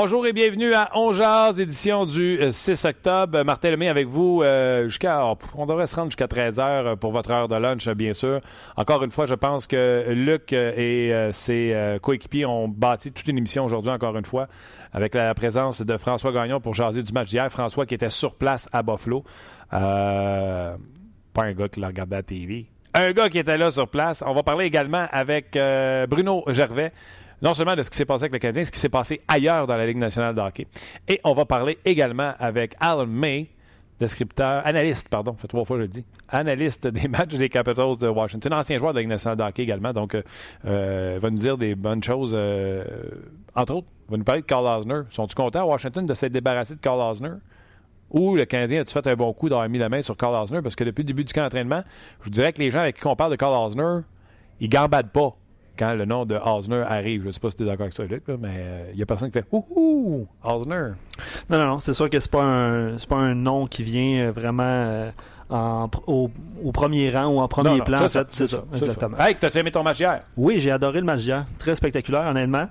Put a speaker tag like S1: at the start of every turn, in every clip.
S1: Bonjour et bienvenue à On Jazz, édition du 6 euh, octobre. Martin Lemay avec vous euh, jusqu'à... On devrait se rendre jusqu'à 13h euh, pour votre heure de lunch, bien sûr. Encore une fois, je pense que Luc et ses coéquipiers ont bâti toute une émission aujourd'hui, encore une fois, avec la présence de François Gagnon pour jaser du match d'hier. François qui était sur place à Buffalo. pas un gars qui l'a regardé à la TV. Un gars qui était là sur place. On va parler également avec Bruno Gervais non seulement de ce qui s'est passé avec le Canadien, ce qui s'est passé ailleurs dans la Ligue nationale de hockey. Et on va parler également avec Alan May, descripteur, analyste, pardon, fait trois fois je le dis, analyste des matchs des Capitals de Washington, ancien joueur de la Ligue nationale de hockey également, donc euh, euh va nous dire des bonnes choses, euh, entre autres, va nous parler de Carl Osner. Sont-ils contents à Washington de s'être débarrassé de Carl Osner? Ou le Canadien a-tu fait un bon coup d'avoir mis la main sur Carl Osner? Parce que depuis le début du camp d'entraînement, je vous dirais que les gens avec qui on parle de Carl Osner, ils gambadent pas quand le nom de Osner arrive. Je ne sais pas si tu es d'accord avec ça, Luc, mais il euh, n'y a personne qui fait Ouhou, Osner.
S2: Non, non, non. C'est sûr que pas un pas un nom qui vient euh, vraiment euh, au, premier rang ou en premier plan.
S1: C'est ça, ça, exactement. Hey, t'as aimé ton match hier?
S2: Oui, j'ai adoré le match hier. Très spectaculaire, honnêtement.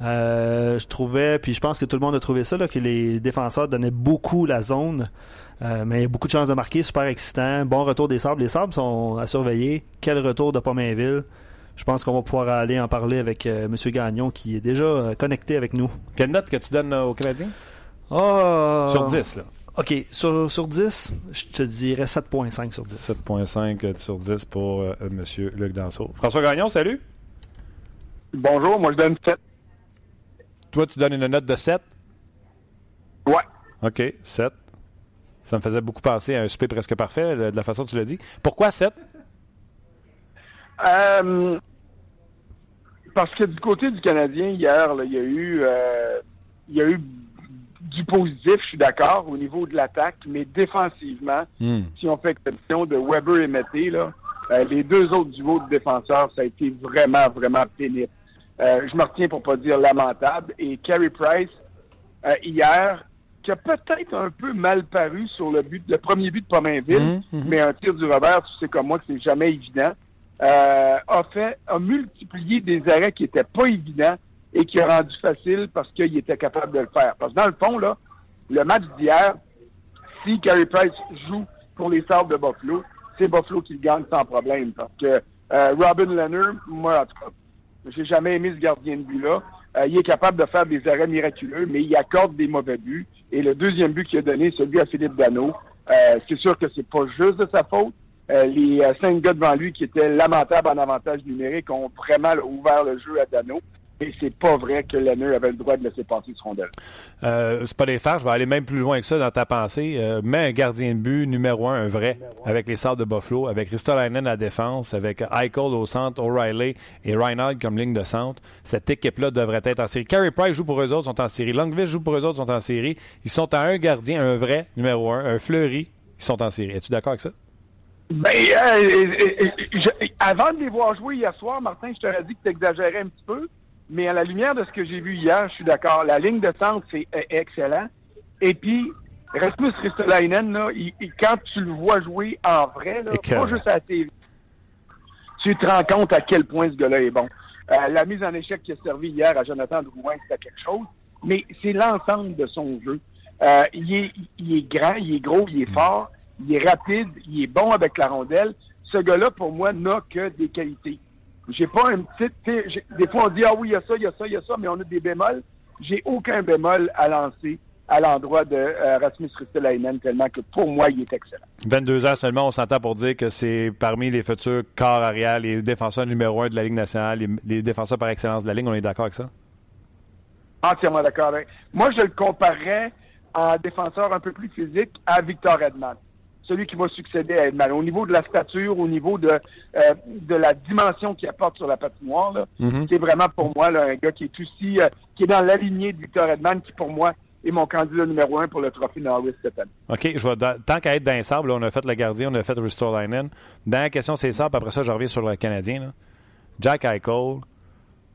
S2: je trouvais, puis je pense que tout le monde a trouvé ça, là, que les défenseurs donnaient beaucoup la zone. mais il y a beaucoup de chances de marquer, super excitant. Bon retour des Sables. Les Sables sont à surveiller. Quel retour de Pomainville je pense qu'on va pouvoir aller en parler avec euh, M. Gagnon qui est déjà euh, connecté avec nous.
S1: Quelle note que tu donnes euh, aux Canadiens?
S2: Ah,
S1: sur 10, là.
S2: OK. Sur, sur 10, je te dirais 7,5 sur 10.
S1: 7,5 sur 10 pour M. Luc Danseau. François Gagnon, salut.
S3: Bonjour, moi je donne 7.
S1: Toi, tu donnes une note de 7?
S3: Ouais.
S1: OK, 7. Ça me faisait beaucoup penser à un souper presque parfait, de la façon dont tu l'as dit. Pourquoi 7?
S3: Euh, parce que du côté du Canadien, hier, il y a eu euh, il y a eu du positif, je suis d'accord, au niveau de l'attaque, mais défensivement, hmm. si on fait exception de Weber et Mété, là, euh, les deux autres duos de défenseurs, ça a été vraiment, vraiment pénible. je me retiens pour pas dire lamentable. Et Carey Price, hier, qui a peut-être un peu mal paru sur le but, le premier but de Pomainville, hmm, hmm. mais un tir du revers, tu sais comme moi que c'est jamais évident euh, a fait, a multiplié des arrêts qui n'étaient pas évidents et qui a rendu facile parce qu'il était capable de le faire. Parce que dans le fond, là, le match d'hier, si Carey Price joue pour les Sables de Buffalo, c'est Buffalo qui le gagne sans problème. Parce que euh, Robin Leonard, moi, en tout cas, j'ai jamais aimé ce gardien de but-là. Euh, il est capable de faire des arrêts miraculeux, mais il accorde des mauvais buts. Et le deuxième but qu'il a donné, celui à Philippe Dano, euh, c'est sûr que c'est pas juste de sa faute, euh, les euh, cinq gars devant lui qui étaient lamentables en avantage numérique ont vraiment ouvert le jeu à Dano. Et c'est pas vrai que Lenneux avait le droit de laisser passer ce rondelle.
S1: Euh, c'est pas des fards, je vais aller même plus loin que ça dans ta pensée. Euh, mets un gardien de but numéro un, un vrai, avec les Sables de Buffalo, avec Ristolainen à la défense, avec Eichel au centre, O'Reilly et Reinhardt comme ligne de centre. Cette équipe-là devrait être en série. Carey Price joue pour eux autres, sont en série. Longville joue pour eux autres, sont en série. Ils sont à un gardien, un vrai numéro un, un Fleury, ils sont en série. Es-tu d'accord avec ça?
S3: Ben, euh, euh, euh, avant de les voir jouer hier soir, Martin, je t'aurais dit que tu exagérais un petit peu, mais à la lumière de ce que j'ai vu hier, je suis d'accord. La ligne de centre, c'est excellent. Et puis, Rasmus Ristolainen, là, quand tu le vois jouer en vrai, là, pas juste à la TV, tu te rends compte à quel point ce gars-là est bon. la mise en échec qui a servi hier à Jonathan Drouin, c'était quelque chose, mais c'est l'ensemble de son jeu. il, est, il est grand, il est gros, il est fort il est rapide, il est bon avec la rondelle. Ce gars-là, pour moi, n'a que des qualités. J'ai pas un petit... Des fois, on dit, ah oui, il y a ça, il y a ça, il y a ça, mais on a des bémols. J'ai aucun bémol à lancer à l'endroit de euh, Rasmus Ristelainen, tellement que pour moi, il est excellent.
S1: 22 heures seulement, on s'entend pour dire que c'est parmi les futurs corps arrière, les défenseurs numéro un de la Ligue nationale, les, défenseurs par excellence de la Ligue. On est d'accord avec ça?
S3: Entièrement d'accord. Moi, je le comparerais en défenseur un peu plus physique à Victor Edmond celui qui va succéder à Edman. Au niveau de la stature, au niveau de, euh, de la dimension qu'il apporte sur la patinoire, mm-hmm. c'est vraiment pour moi un gars qui est aussi euh, qui est dans la lignée de Victor Edman, qui pour moi est mon candidat numéro un pour le trophée Norris cette année.
S1: OK, je tant qu'à être dans les sables, on a fait le gardien, on a fait Restore Linen. Dans la question, c'est ça, après ça, je reviens sur le Canadien. Jack Eichel,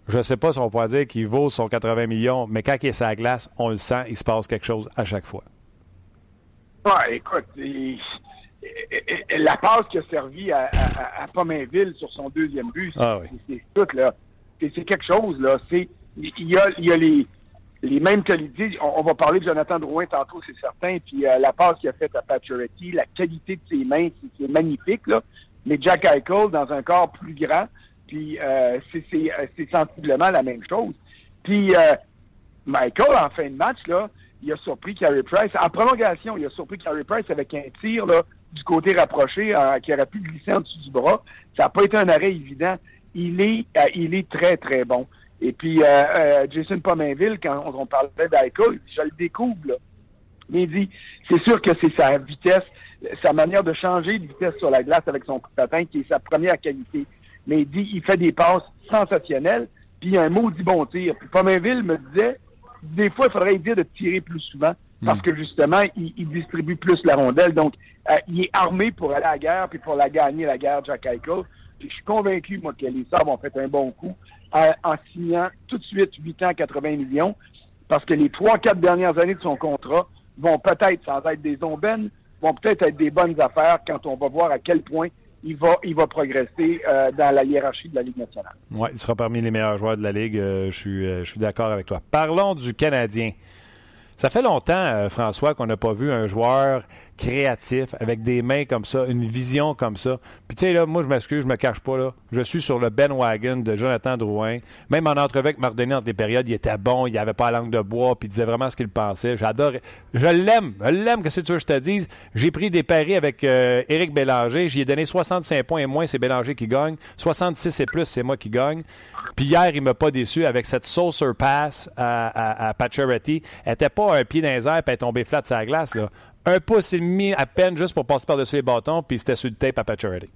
S1: je ne sais pas si on pourrait dire qu'il vaut son 80 millions, mais quand il est sur la glace, on le sent, il se passe quelque chose à chaque fois.
S3: Ouais, écoute, la passe qui a servi à, à, Pomainville sur son deuxième but,
S1: ah
S3: c'est tout, là. C'est quelque chose, là. C'est, il y a, il y a les, les mêmes qualités. On, va parler de Jonathan Drouin tantôt, c'est certain. Puis euh, la passe qu'il a faite à Pacioretty, la qualité de ses mains, c'est magnifique, là. Mais Jack Eichel, dans un corps plus grand, puis euh, c'est sensiblement la même chose. Puis euh, Michael, en fin de match, là, il a surpris Carey Price. En prolongation, il a surpris Carey Price avec un tir là, du côté rapproché euh, qui aurait pu glisser en dessous du bras. Ça n'a pas été un arrêt évident. Il est, euh, il est très, très bon. Et puis, euh, Jason Pominville, quand on, parlait d'Aika, je le découvre, là. Mais il dit, c'est sûr que c'est sa vitesse, sa manière de changer de vitesse sur la glace avec son coup de patin qui est sa première qualité. Mais il dit, il fait des passes sensationnelles, puis il a un maudit bon tir. Puis Pominville me disait, des fois, il faudrait dire de tirer plus souvent parce hmm. que justement, il, distribue plus la rondelle. Donc, euh, il est armé pour aller à la guerre puis pour la gagner, la guerre, Jack Eichel. Puis je suis convaincu, moi, que les Sabres ont fait un bon coup en, signant tout de suite 8 ans, 80 millions, parce que les trois, quatre dernières années de son contrat vont peut-être, sans être des ombennes, vont peut-être être des bonnes affaires quand on va voir à quel point il va, il progresser euh, dans la hiérarchie de la Ligue nationale.
S1: Oui, il sera parmi les meilleurs joueurs de la Ligue. Euh, euh, je suis d'accord avec toi. Parlons du Canadien. Ça fait longtemps, François, qu'on n'a pas vu un joueur créatif, avec des mains comme ça, une vision comme ça. Puis tu sais, là, moi, je m'excuse, je me cache pas, là. Je suis sur le Ben Wagon de Jonathan Drouin. Même en entrevue avec Marc Denis entre les périodes, il était bon, il avait pas la langue de bois, puis il disait vraiment ce qu'il pensait. J'adore. Je l'aime. Je l'aime, que si tu veux que je te dise? J'ai pris des paris avec euh, Éric Bélanger. J'y ai donné 65 points et moins, c'est Bélanger qui gagne. 66 et plus, c'est moi qui gagne. Puis hier, il m'a pas déçu avec cette saucer pass à, à, Elle était pas un pied dans les airs et tombé flat sur la glace, là un pouce et demi à peine juste pour passer par-dessus les bâtons, puis c'était sur le tape à Paturity.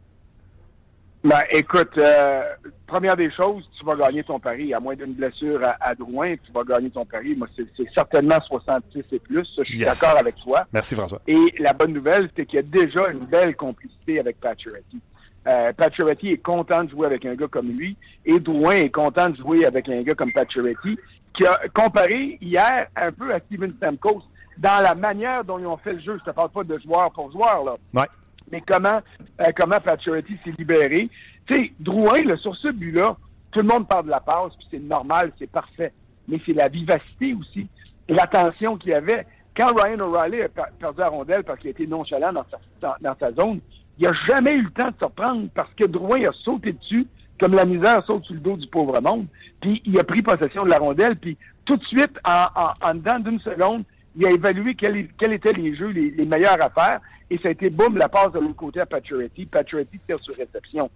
S3: Ben, écoute, euh, première des choses, tu vas gagner ton pari. À moins d'une blessure à, Drouin, tu vas gagner ton pari. Moi, c'est certainement 66 et plus. je suis d'accord avec toi.
S1: Merci, François.
S3: Et la bonne nouvelle, c'est qu'il y a déjà une belle complicité avec Pacioretty. Euh, Pacioretty est content de jouer avec un gars comme lui et Drouin est content de jouer avec un gars comme Pacioretty qui a comparé hier un peu à Steven Stamkos dans la manière dont ils ont fait le jeu. Je te parle pas de joueur pour joueur, là.
S1: Ouais.
S3: Mais comment, euh, comment s'est libéré. Tu sais, Drouin, là, sur ce but-là, tout le monde parle de la passe, puis c'est normal, c'est parfait. Mais c'est la vivacité aussi, et l'attention qu'il y avait. Quand Ryan O'Reilly a perdu la rondelle parce qu'il a été nonchalant dans sa, dans, sa zone, il n'a jamais eu le temps de se reprendre parce que Drouin a sauté dessus comme la misère saute sur le dos du pauvre monde. Puis il a pris possession de la rondelle, puis tout de suite, en, en, en dedans d'une seconde, il a évalué quels étaient les jeux les, meilleurs à faire, et ça a été, boum, la passe de l'autre côté à Paturity. Paturity tire sur réception.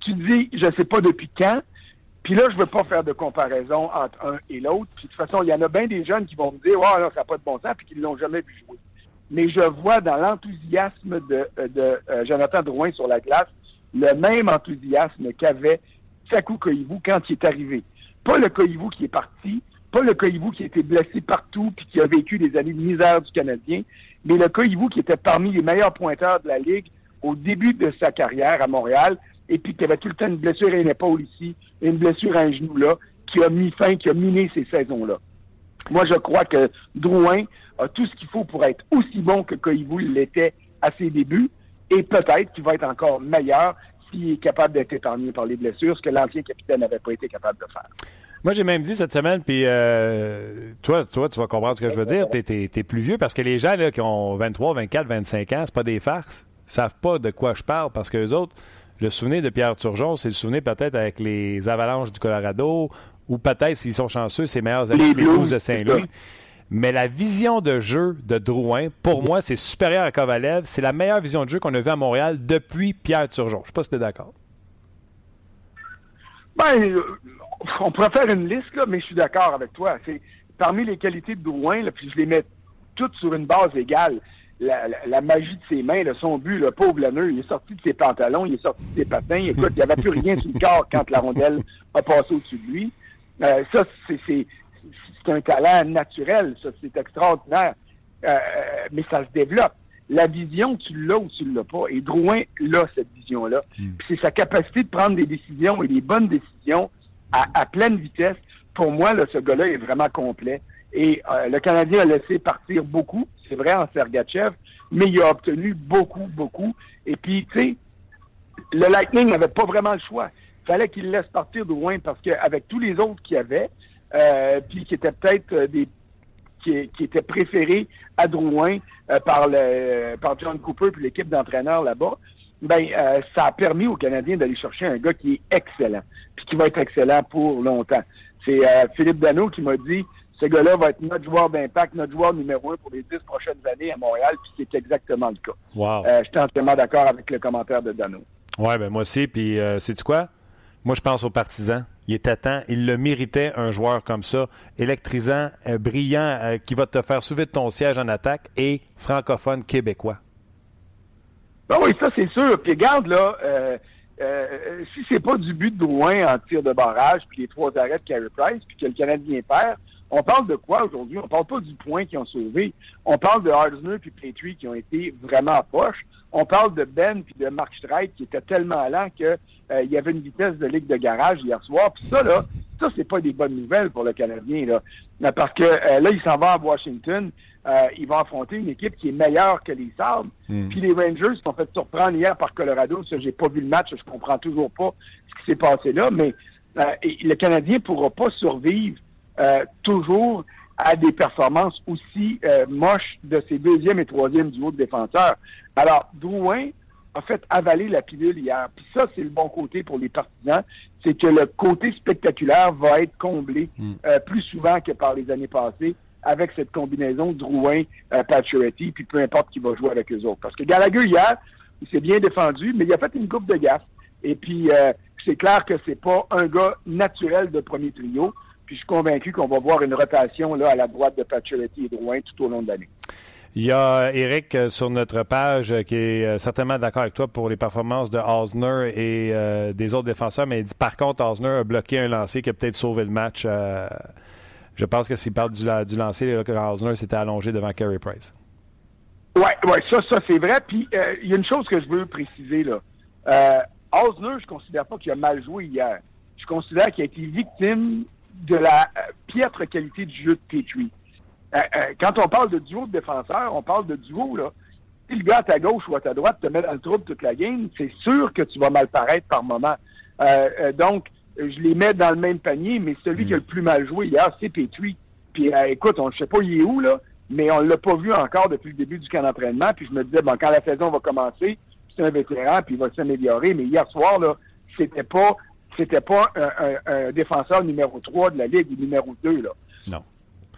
S3: Tu dis, je ne sais pas depuis quand, puis là, je ne veux pas faire de comparaison entre un et l'autre. Puis de toute façon, il y en a bien des jeunes qui vont me dire, oh, ça n'a pas de bon sens, puis qu'ils ne l'ont jamais vu jouer. Mais je vois dans l'enthousiasme de, de euh, Jonathan Drouin sur la glace le même enthousiasme qu'avait Sakou Koivu quand il est arrivé. Pas le Koivu qui est parti, pas le Koivu qui a été blessé partout puis qui a vécu des années de misère du Canadien, mais le Koivu qui était parmi les meilleurs pointeurs de la Ligue au début de sa carrière à Montréal et puis qui avait tout le temps une blessure à une épaule ici, une blessure à un genou là, qui a mis fin, qui a miné ces saisons-là. Moi, je crois que Drouin a tout ce qu'il faut pour être aussi bon que Koivu l'était à ses débuts et peut-être qu'il va être encore meilleur s'il est capable d'être épargné par les blessures, ce que l'ancien capitaine n'avait pas été capable de faire.
S1: Moi, j'ai même dit cette semaine, puis euh, toi, toi, tu vas comprendre ce que je veux dire. Tu es, plus vieux parce que les gens là, qui ont 23, 24, 25 ans, c'est pas des farces. Savent pas de quoi je parle parce que les autres, le souvenir de Pierre Turgeon, c'est le souvenir peut-être avec les Avalanches du Colorado ou peut-être, s'ils sont chanceux, ses meilleurs amis, les Blues de Saint-Louis. Mais la vision de jeu de Drouin, pour moi, c'est supérieur à Kovalev. C'est la meilleure vision de jeu qu'on a vue à Montréal depuis Pierre Turgeon. Je ne sais pas si tu es d'accord.
S3: Ben, on pourrait faire une liste, là, mais je suis d'accord avec toi. C'est parmi les qualités de Drouin, là, puis je les mets toutes sur une base égale. La, magie de ses mains, son but, le pauvre Lanneux, il est sorti de ses pantalons, il est sorti de ses patins. Écoute, il n'y avait plus rien sur le corps quand la rondelle a passé au-dessus de lui. Euh, ça, c'est un talent naturel, ça, c'est extraordinaire. Euh, mais ça se développe. La vision, tu l'as ou tu ne l'as pas. Et Drouin l'a, cette vision-là. Hmm. C'est sa capacité de prendre des décisions et des bonnes décisions à, pleine vitesse. Pour moi, ce gars-là est vraiment complet. Et euh, le Canadien a laissé partir beaucoup, c'est vrai, en Sergachev, mais il a obtenu beaucoup, beaucoup. Et puis, tu sais, le Lightning n'avait pas vraiment le choix. Il fallait qu'il laisse partir Drouin parce qu'avec tous les autres qu'il y avait, euh, puis qui étaient peut-être euh, des qui, qui, étaient préférés à Drouin par le par John Cooper puis l'équipe d'entraîneurs là-bas, ben ça a permis aux Canadiens d'aller chercher un gars qui est excellent, puis qui va être excellent pour longtemps. C'est Philippe Dano qui m'a dit ce gars-là va être notre joueur d'impact, notre joueur numéro un pour les dix prochaines années à Montréal, puis c'est exactement le cas.
S1: Wow.
S3: Euh, je suis entièrement d'accord avec le commentaire de Dano.
S1: Oui, ben moi aussi. Puis, euh, sais-tu quoi? Moi, je pense aux partisans. Il était temps. Il le méritait, un joueur comme ça, électrisant, euh, brillant, euh, qui va te faire soulever de ton siège en attaque et francophone québécois.
S3: Ben oui, ça, c'est sûr. Puis, regarde, là, euh, si c'est pas du but de Drouin en tir de barrage, puis les trois arrêts de Carey Price, puis que le Canadien perd, on parle de quoi aujourd'hui? On parle pas du point qu'ils ont sauvé. On parle de Harsner puis Petrie qui ont été vraiment poches. On parle de Ben puis de Mark Streit qui était tellement lent que euh, il y avait une vitesse de ligue de garage hier soir. Puis ça, là, ça, c'est pas des bonnes nouvelles pour le Canadien, là. Parce que euh, là, il s'en va à Washington. Euh, il va affronter une équipe qui est meilleure que les Sabres. Hmm. Puis les Rangers sont fait surprendre hier par Colorado. Ça, j'ai pas vu le match. Je comprends toujours pas ce qui s'est passé là. Mais le Canadien pourra pas survivre euh, toujours à des performances aussi euh, moches de ses deuxième et troisième duos de défenseurs. Alors, Drouin a fait avaler la pilule hier. Puis ça, c'est le bon côté pour les partisans, c'est que le côté spectaculaire va être comblé hmm. euh, plus souvent que par les années passées avec cette combinaison Drouin, euh, puis peu importe qui va jouer avec eux autres. Parce que Gallagher, hier, il s'est bien défendu, mais il a fait une coupe de gaffe. Et puis, c'est clair que c'est pas un gars naturel de premier trio. Puis je suis convaincu qu'on va voir une rotation là, à la droite de Pacioretty et Drouin tout au long de l'année.
S1: Il y a Eric euh, sur notre page euh, qui est euh, certainement d'accord avec toi pour les performances de Osner et des autres défenseurs, mais il dit par contre, Osner a bloqué un lancer qui a peut-être sauvé le match. Je pense que s'il parle du, du lancer, là, Osner s'était allongé devant Carey Price.
S3: Oui, ouais, ça, ça c'est vrai. Puis il y a une chose que je veux préciser là. Osner, je considère pas qu'il a mal joué hier. Je considère qu'il a été victime de la euh, piètre qualité du jeu de Petrie. Euh, euh, quand on parle de duo de défenseurs, on parle de duo, là. Si le gars à ta gauche ou à ta droite te met dans le trouble toute la game, c'est sûr que tu vas mal paraître par moment. donc, je les mets dans le même panier, mais celui qui a le plus mal joué hier, c'est Petrie. Puis, écoute, on ne sait pas il est où, là, mais on l'a pas vu encore depuis le début du camp d'entraînement. Puis je me disais, bon, quand la saison va commencer, c'est un vétéran, puis il va s'améliorer. Mais hier soir, là, c'était pas c'était pas un, défenseur numéro 3 de la Ligue ou numéro 2. Là.
S1: Non.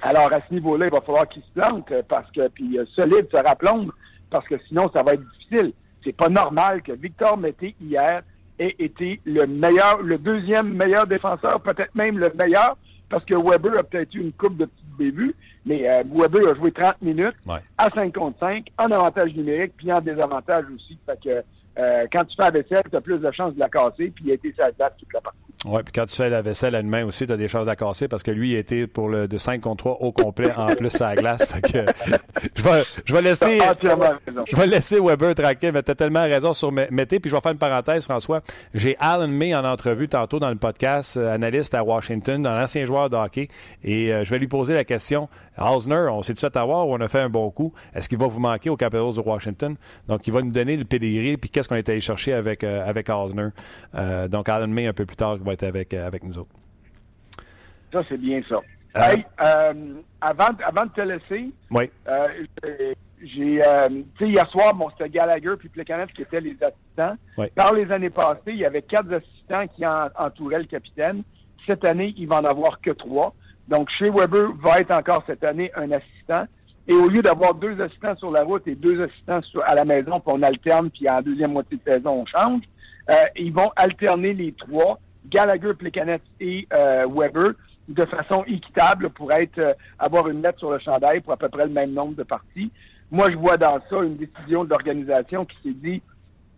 S3: Alors, à ce niveau-là, il va falloir qu'il se plante parce que, puis euh, solide, se rappelons, parce que sinon, ça va être difficile. C'est pas normal que Victor Mété, hier, ait été le meilleur, le deuxième meilleur défenseur, peut-être même le meilleur, parce que Weber a peut-être eu une coupe de petits débuts, mais euh, Weber a joué 30 minutes à 5 contre 5, en avantage numérique, puis en désavantage aussi. Fait que euh, quand tu fais la vaisselle, tu as plus de chances de la casser, puis il a été sa date toute la partie.
S1: Oui, puis quand tu fais la vaisselle à main aussi, tu as des chances de la casser parce que lui, il était pour le de 5 contre 3 au complet en plus à la glace. je, vais, je, vais laisser, je vais laisser Weber tranquille, mais tu as tellement raison sur Mété. Puis je vais faire une parenthèse, François. J'ai Alan May en entrevue tantôt dans le podcast, euh, analyste à Washington, un ancien joueur de hockey. Et euh, je vais lui poser la question Hausner, on s'est tout à voir ou on a fait un bon coup Est-ce qu'il va vous manquer au Capitals de Washington? Donc, il va nous donner le pedigree puis qu'est-ce qu'on est allé chercher avec, euh, avec Hausner. donc, Alan May un peu plus tard être avec, euh, avec nous autres.
S3: Ça, c'est bien ça. Hey, euh, avant, avant de te laisser,
S1: Oui.
S3: euh, j'ai, euh, hier soir, bon, c'était Gallagher puis Plekanec qui étaient les assistants.
S1: Oui.
S3: Par les années passées, il y avait quatre assistants qui en- entouraient le capitaine. Cette année, il va en avoir que trois. Donc, chez Weber va être encore cette année un assistant. Et au lieu d'avoir deux assistants sur la route et deux assistants à la maison, puis on alterne, puis en deuxième moitié de saison, on change, euh, ils vont alterner les trois, Gallagher, Plekanec et euh, Weber, de façon équitable pour être euh, avoir une lettre sur le chandail pour à peu près le même nombre de parties. Moi, je vois dans ça une décision de l'organisation qui s'est dit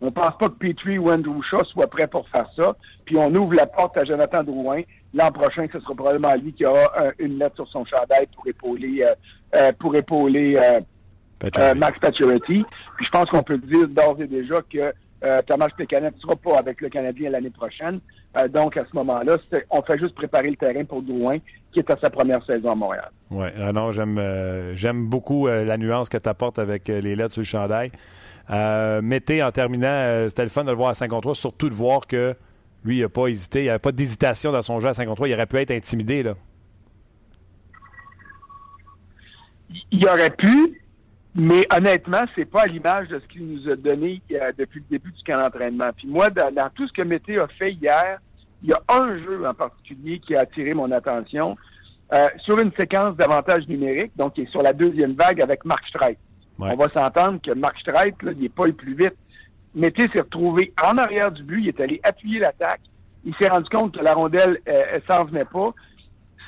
S3: on pense pas que Petrie ou Andrew Shaw soient prêts pour faire ça, puis on ouvre la porte à Jonathan Drouin. L'an prochain, ce sera probablement lui qui aura euh, une lettre sur son chandail pour épauler euh, euh, pour épauler euh, Max Pacioretty. Puis je pense qu'on peut dire d'ores et déjà que euh, Thomas Pécanet ne sera pas avec le Canadien l'année prochaine. Euh, donc, à ce moment-là, on fait juste préparer le terrain pour Drouin, qui est à sa première saison à Montréal.
S1: Oui, non, j'aime euh, j'aime beaucoup euh, la nuance que tu apportes avec euh, les lettres sur le chandail. Euh, Mété, en terminant, euh, c'était le fun de le voir à 53, surtout de voir que lui, il n'a pas hésité. Il n'y avait pas d'hésitation dans son jeu à 53. Il aurait pu être intimidé. Là.
S3: Il aurait pu, mais honnêtement, c'est pas à l'image de ce qu'il nous a donné euh, depuis le début du camp d'entraînement. Puis moi, dans, dans tout ce que Mété a fait hier, il y a un jeu en particulier qui a attiré mon attention. Euh, sur une séquence d'avantages numériques, donc qui est sur la deuxième vague avec Mark Streit.
S1: Ouais.
S3: On va s'entendre que Mark Streit, là, il n'est pas le plus vite. Mété s'est retrouvé en arrière du but, il est allé appuyer l'attaque. Il s'est rendu compte que la rondelle, euh, elle s'en venait pas.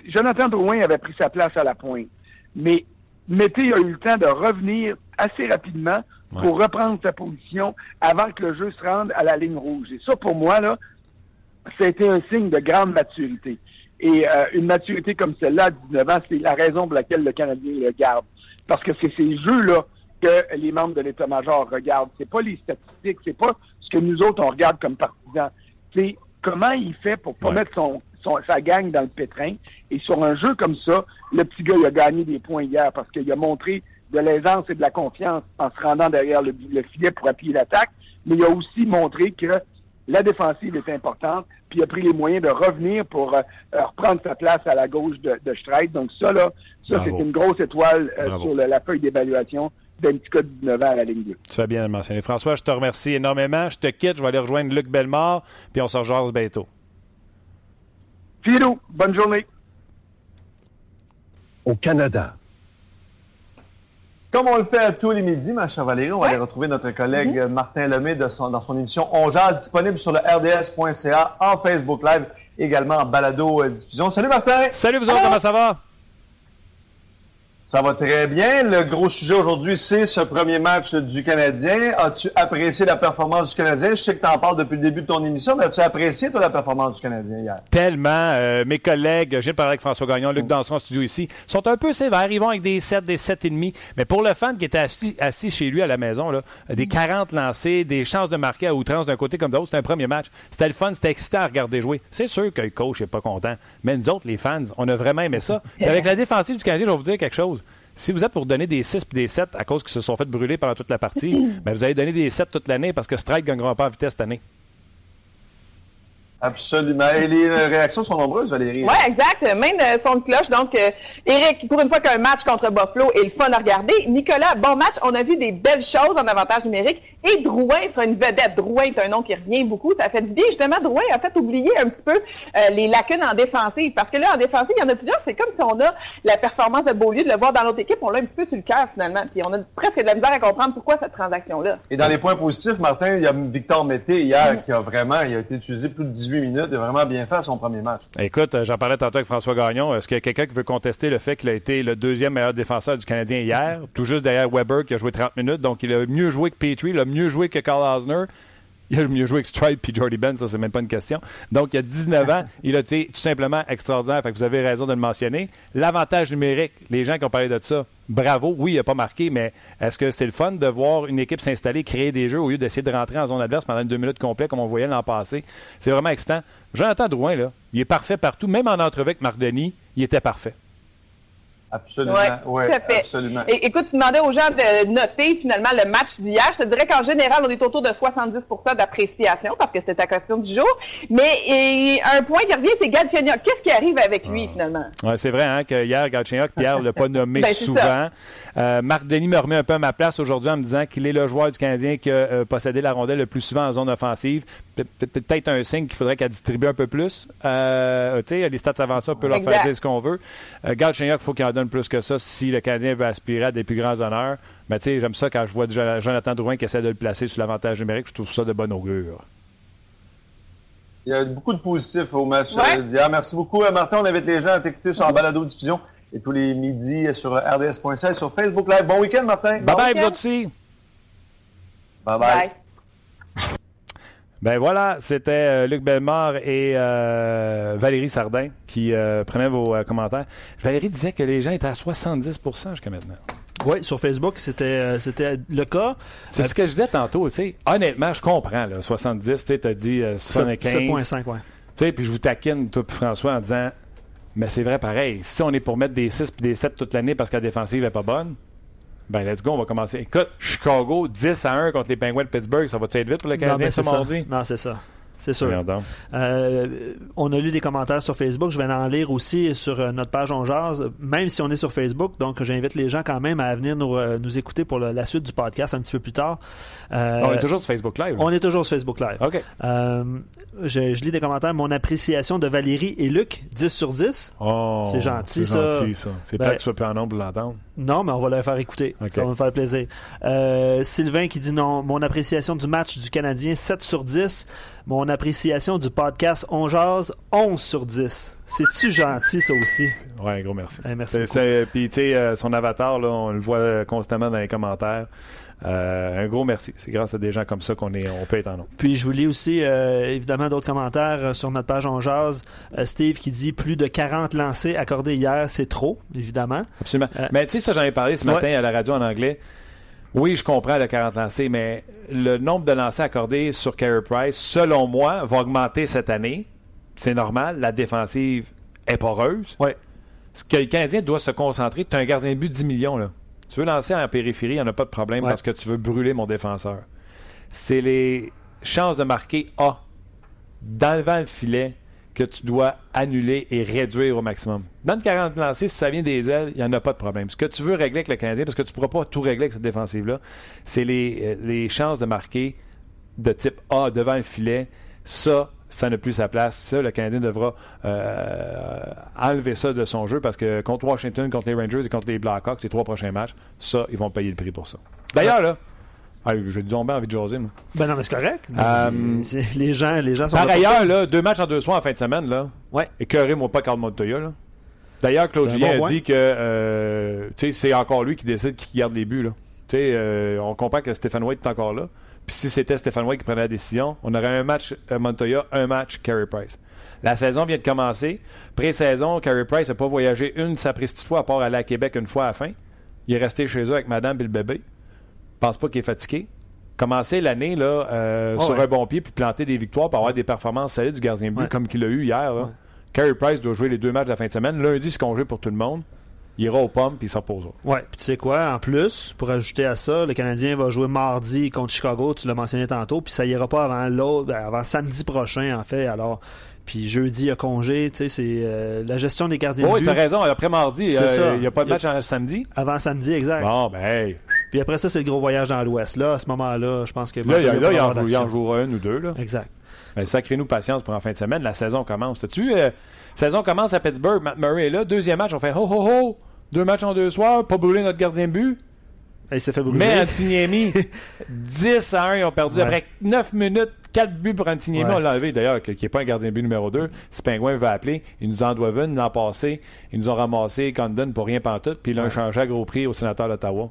S3: Jonathan Drouin avait pris sa place à la pointe. Mais Mété a eu le temps de revenir assez rapidement pour reprendre sa position avant que le jeu se rende à la ligne rouge. Et ça, pour moi, là, ça a été un signe de grande maturité. Et euh, une maturité comme celle-là, à 19 ans, c'est la raison pour laquelle le Canadien le garde. Parce que c'est ces jeux-là que les membres de l'état-major regardent. C'est pas les statistiques, c'est pas ce que nous autres, on regarde comme partisans. C'est comment il fait pour pas
S1: Ouais.
S3: mettre son, son- sa gang dans le pétrin. Et sur un jeu comme ça, le petit gars, il a gagné des points hier parce qu'il a montré de l'aisance et de la confiance en se rendant derrière le, le filet pour appuyer l'attaque. Mais il a aussi montré que la défensive est importante, puis il a pris les moyens de revenir pour euh, reprendre sa place à la gauche de, de Streit. Donc ça, là, ça, c'est une grosse étoile euh, sur le- la feuille d'évaluation d'un petit gars de 19 ans à la ligne bleue.
S1: Tu fais bien de mentionner. François, je te remercie énormément. Je te quitte. Je vais aller rejoindre Luc Bellemare, puis on se rejase bientôt.
S3: Philou, bonne journée.
S4: Au Canada,
S5: Comme on le fait à tous les midis, ma chère Valérie, on va aller retrouver notre collègue euh, Martin Lemay de son- dans son émission On disponible sur le rds.ca, en Facebook Live, également en balado-diffusion. Salut Martin!
S1: Salut vous autres, comment ça va?
S5: Ça va très bien. Le gros sujet aujourd'hui, c'est ce premier match du Canadien. As-tu apprécié la performance du Canadien? Je sais que tu en parles depuis le début de ton émission, mais as-tu apprécié, toi, la performance du Canadien hier?
S1: Tellement. Euh, mes collègues, de parler avec François Gagnon, Luc Danson en studio ici, sont un peu sévères. Ils vont avec des 7, des 7,5. Mais pour le fan qui était assis, assis chez lui à la maison, là, des 40 lancés, des chances de marquer à outrance d'un côté comme de l'autre, c'était un premier match. C'était le fun, c'était excitant à regarder jouer. C'est sûr que le coach n'est pas content. Mais nous autres, les fans, on a vraiment aimé ça. Puis avec la défensive du Canadien, je vais vous dire quelque chose. Si vous êtes pour donner des 6 et des 7 à cause qu'ils se sont fait brûler pendant toute la partie, ben vous allez donner des 7 toute l'année parce que Strike ne gagnera pas en vitesse cette année.
S5: Absolument. Et les euh, réactions sont nombreuses, Valérie.
S6: Oui, exact. Même euh, son de cloche. Donc, euh, Eric, pour une fois qu'un match contre Buffalo est le fun à regarder. Nicolas, bon match. On a vu des belles choses en avantage numérique. Et Drouin sera une vedette. Drouin est un nom qui revient beaucoup. Ça fait du bien. Justement, Drouin a fait oublier un petit peu euh, les lacunes en défensive. Parce que là, en défensive, il y en a plusieurs. C'est comme si on a la performance de Beaulieu de le voir dans l'autre équipe. On l'a un petit peu sur le cœur, finalement. Puis on a presque de la misère à comprendre pourquoi cette transaction-là.
S5: Et dans les points positifs, Martin, il y a Victor Mété hier qui a vraiment, il a été utilisé plus de 18 minutes et vraiment bien fait son premier match.
S1: Écoute, euh, j'en parlais tantôt avec François Gagnon. Est-ce qu'il y a quelqu'un qui veut contester le fait qu'il a été le deuxième meilleur défenseur du Canadien hier, tout juste derrière Weber qui a joué 30 minutes, donc il a mieux joué que Petrie, il a mieux joué que Carl Osner. Il a mieux joué que Stripe puis Jordy Ben, ça c'est même pas une question. Donc il y a 19 ans, il a été tout simplement extraordinaire. Fait que vous avez raison de le mentionner. L'avantage numérique, les gens qui ont parlé de ça, bravo. Oui, il n'a pas marqué, mais est-ce que c'est le fun de voir une équipe s'installer, créer des jeux au lieu d'essayer de rentrer en zone adverse pendant deux minutes complètes comme on voyait l'an passé? C'est vraiment excitant. Jonathan Drouin, là, il est parfait partout. Même en entrevue avec Marc Denis, il était parfait.
S5: Absolument.
S6: Ouais,
S5: Ouais,
S6: tout à fait.
S5: absolument.
S6: Et, écoute, tu demandais aux gens de noter finalement le match d'hier. Je te dirais qu'en général, on est autour de 70% d'appréciation parce que c'était ta question du jour. Mais et, un point qui revient, c'est Galchenyuk. Qu'est-ce qui arrive avec lui finalement?
S1: Ouais, c'est vrai hein, que hier, Galchenyuk, Pierre ne l'a pas nommé
S6: Ben,
S1: souvent. Euh, Marc Denis me remet un peu à ma place aujourd'hui en me disant qu'il est le joueur du Canadien qui a euh, possédé la rondelle le plus souvent en zone offensive. Pe- pe- Peut-être un signe qu'il faudrait qu'elle distribue un peu plus. Euh, tu sais, les stats avant ça, on peut leur faire dire ce qu'on veut. Euh, Galchenyuk, il faut qu'il en donne plus que ça si le Canadien veut aspirer à des plus grands honneurs. Mais tu sais, j'aime ça quand je vois déjà Jonathan Drouin qui essaie de le placer sur l'avantage numérique. Je trouve ça de bon augure.
S5: Il y a beaucoup de positifs au match
S6: Ouais.
S5: euh, d'hier. Merci beaucoup, euh, Martin. On invite les gens à t'écouter sur en balado diffusion et tous les midis euh, sur rds.ca et sur Facebook Live. Bon week-end, Martin.
S1: Bye bye,
S6: week-end.
S1: vous autres aussi.
S5: Bye bye.
S6: Bye.
S1: Ben voilà, c'était euh, Luc Bellemare et euh, Valérie Sardin qui euh, prenaient vos euh, commentaires. Valérie disait que les gens étaient à 70% jusqu'à maintenant.
S2: Oui, sur Facebook, c'était c'était le cas.
S1: C'est ce que je disais tantôt, tu sais. Honnêtement, je comprends, là, 70, tu t'as dit euh, 75.
S2: 7.5, ouais.
S1: Tu sais, puis je vous taquine, toi puis François, en disant, mais c'est vrai pareil. Si on est pour mettre des 6 puis des 7 toute l'année parce que la défensive est pas bonne, ben let's go, on va commencer. Écoute, Chicago, 10 à 1 contre les Penguins de Pittsburgh, ça va-tu être vite pour le
S2: Non,
S1: Canadien ce mardi?
S2: Non, c'est ça. C'est sûr. Euh, on a lu des commentaires sur Facebook. Je vais en lire aussi sur euh, notre page On Jase, même si on est sur Facebook. Donc, j'invite les gens quand même à venir nous, euh, nous écouter pour le- la suite du podcast un petit peu plus tard. Euh,
S1: on est toujours sur Facebook Live.
S2: on est toujours sur Facebook Live.
S1: OK.
S2: Euh, je, je lis des commentaires. Mon appréciation de Valérie et Luc, 10 sur 10.
S1: Oh,
S2: C'est gentil,
S1: c'est
S2: ça.
S1: gentil, ça. C'est
S2: Ben-
S1: pas que tu sois plus en nombre pour l'entendre.
S2: Non, mais on va leur faire écouter. Ça va me faire plaisir. Sylvain qui dit non. Mon appréciation du match du Canadien, 7 sur 10. Mon appréciation du podcast On Jase, 11 sur 10. C'est-tu gentil, ça aussi?
S1: Ouais, gros merci.
S2: Eh, merci
S1: Puis, tu sais, euh, son avatar, là, on le voit euh, constamment dans les commentaires. Euh, un gros merci. C'est grâce à des gens comme ça qu'on est, on peut être en nom.
S2: Puis je vous lis aussi euh, évidemment d'autres commentaires sur notre page On. Euh, Steve qui dit plus de 40 lancés accordés hier, c'est trop, évidemment.
S1: Absolument. Mais tu sais, ça, j'en ai parlé ce
S2: ouais.
S1: matin à la radio en anglais. Oui, je comprends le 40 lancés, mais le nombre de lancers accordés sur Carey Price, selon moi, va augmenter cette année. C'est normal. La défensive est poreuse.
S2: Ouais.
S1: Ce que le Canadien doit se concentrer, tu as un gardien de but de 10 millions. Là. Tu veux lancer en périphérie, il n'y en a pas de problème
S2: Ouais.
S1: parce que tu veux brûler mon défenseur. C'est les chances de marquer A d'enlevant le filet que tu dois annuler et réduire au maximum. Dans le 40 lancés, si ça vient des ailes, il n'y en a pas de problème. Ce que tu veux régler avec le Canadien, parce que tu ne pourras pas tout régler avec cette défensive-là, c'est les, euh, les chances de marquer de type A devant le filet. Ça, ça n'a plus sa place. Ça, le Canadien devra euh, enlever ça de son jeu parce que contre Washington, contre les Rangers et contre les Blackhawks, les trois prochains matchs, ça, ils vont payer le prix pour ça. D'ailleurs, là, ah, j'ai du bien envie de jaser, moi.
S2: Ben non, mais c'est correct.
S1: Euh,
S2: C'est- les gens, les gens sont
S1: Par
S2: là pour ça.
S1: ailleurs, là, deux matchs en deux soirs en fin de semaine, là.
S2: Ouais.
S1: Écœurez-moi pas Carl Montoya, là. D'ailleurs, Claude
S2: C'est un
S1: Julien
S2: bon
S1: a
S2: point.
S1: dit que euh, tu sais, c'est encore lui qui décide qui garde les buts, là. Tu sais, euh, on comprend que Stéphane White est encore là. Puis si c'était Stéphane White qui prenait la décision, on aurait un match euh, Montoya, un match Carey Price. La saison vient de commencer. Pré-saison, Carey Price n'a pas voyagé une sapristi fois à part aller à Québec une fois à la fin. Il est resté chez eux avec madame et le bébé. Pense pas qu'il est fatigué. Commencer l'année là, euh,
S2: Oh,
S1: sur
S2: ouais.
S1: un bon pied puis planter des victoires pour avoir des performances solides du gardien de but
S2: Ouais.
S1: comme qu'il a eu hier. Là.
S2: Ouais.
S1: Carey Price doit jouer les deux matchs de la fin de semaine. Lundi, c'est congé pour tout le monde. Il ira aux pommes puis il se reposera.
S2: Ouais, puis tu sais quoi, en plus, pour ajouter à ça, le Canadien va jouer mardi contre Chicago, tu l'as mentionné tantôt, puis ça ira pas avant l'autre, ben, avant samedi prochain en fait. Alors, puis jeudi il y a congé, tu sais, c'est euh, la gestion des gardiens
S1: Oui, tu as raison. Après mardi, euh, il n'y a pas de
S2: a-
S1: match en samedi.
S2: avant samedi exact.
S1: Bon, ben, hey.
S2: Puis après ça, c'est le gros voyage dans l'Ouest. Là, à ce moment-là, je pense que
S1: Là, il là, il en, il en jouera un ou deux. Là.
S2: Exact.
S1: Ben, Sacrez-nous patience pour en fin de semaine. La saison commence. T'as-tu vu, euh, saison commence à Pittsburgh. Matt Murray est là. Deuxième match, on fait ho ho ho. Deux matchs en deux soirs. Pas brûler notre gardien de but.
S2: Il s'est fait brûler.
S1: Mais Antiniemi, 10 à 1, ils ont perdu.
S2: Ouais.
S1: Après 9 minutes, 4 buts pour Antiniemi.
S2: Ouais.
S1: On l'a enlevé d'ailleurs, qui n'est pas un gardien de but numéro 2. Si Pingouin veut appeler, ils nous en doivent une l'an passé. Ils nous ont ramassé Condon pour rien pantoute. Puis ils l'ont
S2: Ouais.
S1: échangé à gros prix au sénateur d'Ottawa.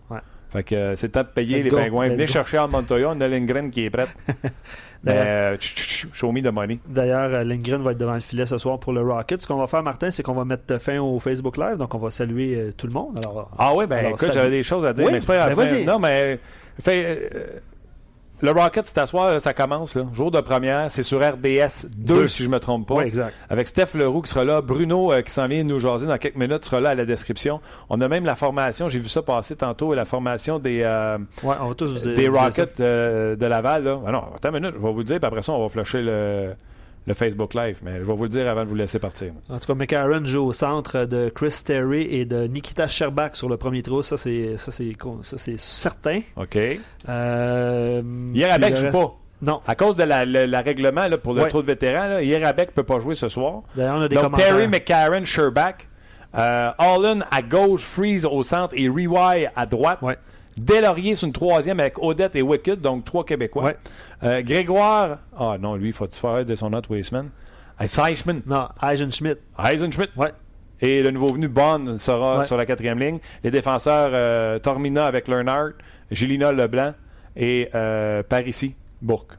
S1: Fait que euh, c'est temps de payer
S2: Let's
S1: les
S2: go.
S1: Pingouins. Venez
S2: go.
S1: chercher Al Montoya. On a Lindgren qui est prête. Mais, euh, show me the money.
S2: D'ailleurs, euh, Lindgren va être devant le filet ce soir pour le Rocket. Ce qu'on va faire, Martin, c'est qu'on va mettre fin au Facebook Live. Donc, on va saluer euh, tout le monde. Alors,
S1: Ah oui, ben
S2: Alors,
S1: écoute,
S2: salut.
S1: j'avais des choses à dire.
S2: Oui,
S1: mais c'est pas grave.
S2: ben vas-y.
S1: Non, mais. Fait, euh, Le Rocket, c'est à soir, ça commence. Là. Jour de première, c'est sur RDS 2,
S2: Deux.
S1: si je me trompe pas.
S2: Oui, exact.
S1: Avec Steph Leroux qui sera là. Bruno, euh, qui s'en vient nous jaser dans quelques minutes, sera là à la description. On a même la formation, j'ai vu ça passer tantôt, la formation des, euh,
S2: Ouais, on va tous vous dire-
S1: des
S2: vous dire
S1: Rockets euh, de Laval. Là. Ah non, attends une minute, je vais vous le dire, puis après ça, on va flasher le, le Facebook Live. Mais je vais vous le dire avant de vous laisser partir.
S2: En tout cas, McCarron joue au centre de Chris Terry et de Nikita Sherbak sur le premier trou. Ça, c'est ça, c'est ça, c'est certain.
S1: OK.
S2: Euh, le
S1: joue
S2: reste-
S1: pas.
S2: Non.
S1: À cause de la, le- la règlement là, pour le
S2: Ouais.
S1: trou de vétéran, là, hier, Abeck ne peut pas jouer ce soir.
S2: D'ailleurs, on a des
S1: Donc,
S2: commentaires.
S1: Terry McCarron, Sherbak, euh, Allen à gauche, Freeze au centre et Rewire à droite.
S2: Ouais.
S1: Delaurier sur une troisième avec Odette et Wicked, donc trois Québécois.
S2: Ouais.
S1: Euh, Grégoire, ah non, lui, il faut faire de son autre Wasteman. Euh, Seichmann,
S2: Non, Eisenschmidt.
S1: Eisenschmidt.
S2: Ouais.
S1: Et le nouveau venu Bond sera
S2: Ouais.
S1: sur la quatrième ligne. Les défenseurs euh, Tormina avec Leonard, Gélina Leblanc et euh, Parisi Bourque.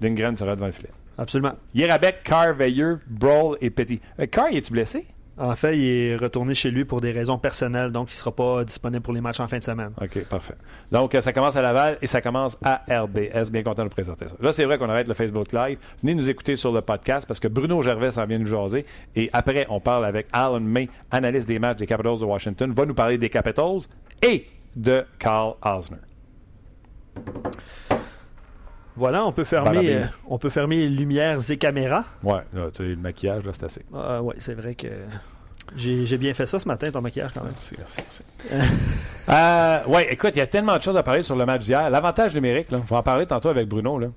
S1: Lindgren sera devant le filet.
S2: Absolument.
S1: Yerabek, Carr, Veilleux, Brawl et Petit. Euh, Carr, est-tu blessé?
S2: En fait, il est retourné chez lui pour des raisons personnelles, donc il ne sera pas disponible pour les matchs en fin de semaine.
S1: OK, parfait. Donc, ça commence à Laval et ça commence à RDS. Bien content de vous présenter ça. Là, c'est vrai qu'on arrête le Facebook Live. Venez nous écouter sur le podcast parce que Bruno Gervais en vient nous jaser. Et après, on parle avec Alan May, analyste des matchs des Capitals de Washington, va nous parler des Capitals et de Carl Osner.
S2: Voilà, on peut fermer, euh, on peut fermer lumières et caméras.
S1: Ouais, là, le maquillage, là, c'est assez.
S2: Ah, ouais, c'est vrai que j'ai bien fait ça ce matin, ton maquillage quand même.
S1: Merci, merci, merci. euh, ouais, écoute, il y a tellement de choses à parler sur le match d'hier. L'avantage numérique, là, je vais en parler tantôt avec Bruno. Là.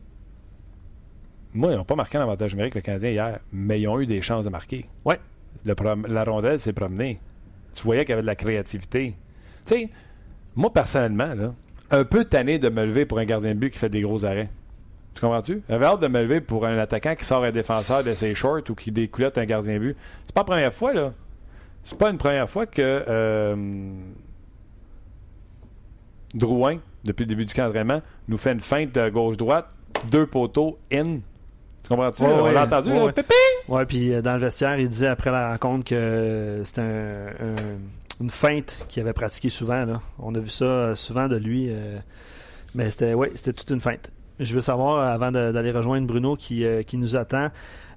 S1: Moi, ils n'ont pas marqué un avantage numérique, le Canadien, hier, mais ils ont eu des chances de marquer.
S2: Ouais.
S1: Le la rondelle s'est promenée. Tu voyais qu'il y avait de la créativité. Tu sais, moi, personnellement, là, un peu tanné de me lever pour un gardien de but qui fait des gros arrêts. Tu comprends-tu? J'avais hâte de me lever pour un attaquant qui sort un défenseur de ses shorts ou qui découlotte un gardien but. C'est pas la première fois, là. C'est pas une première fois que euh, Drouin, depuis le début du camp d'entraînement, nous fait une feinte gauche-droite, deux poteaux, in. Tu comprends-tu?
S2: Ouais,
S1: On l'a entendu,
S2: ouais,
S1: là?
S2: ouais.
S1: Pépé!
S2: Ouais, puis euh, dans le vestiaire, il disait après la rencontre que c'était un- un- une feinte qu'il avait pratiquée souvent. Là. On a vu ça euh, souvent de lui. euh, mais c'était ouais, c'était toute une feinte. Je veux savoir, avant d'aller rejoindre Bruno qui, euh, qui nous attend,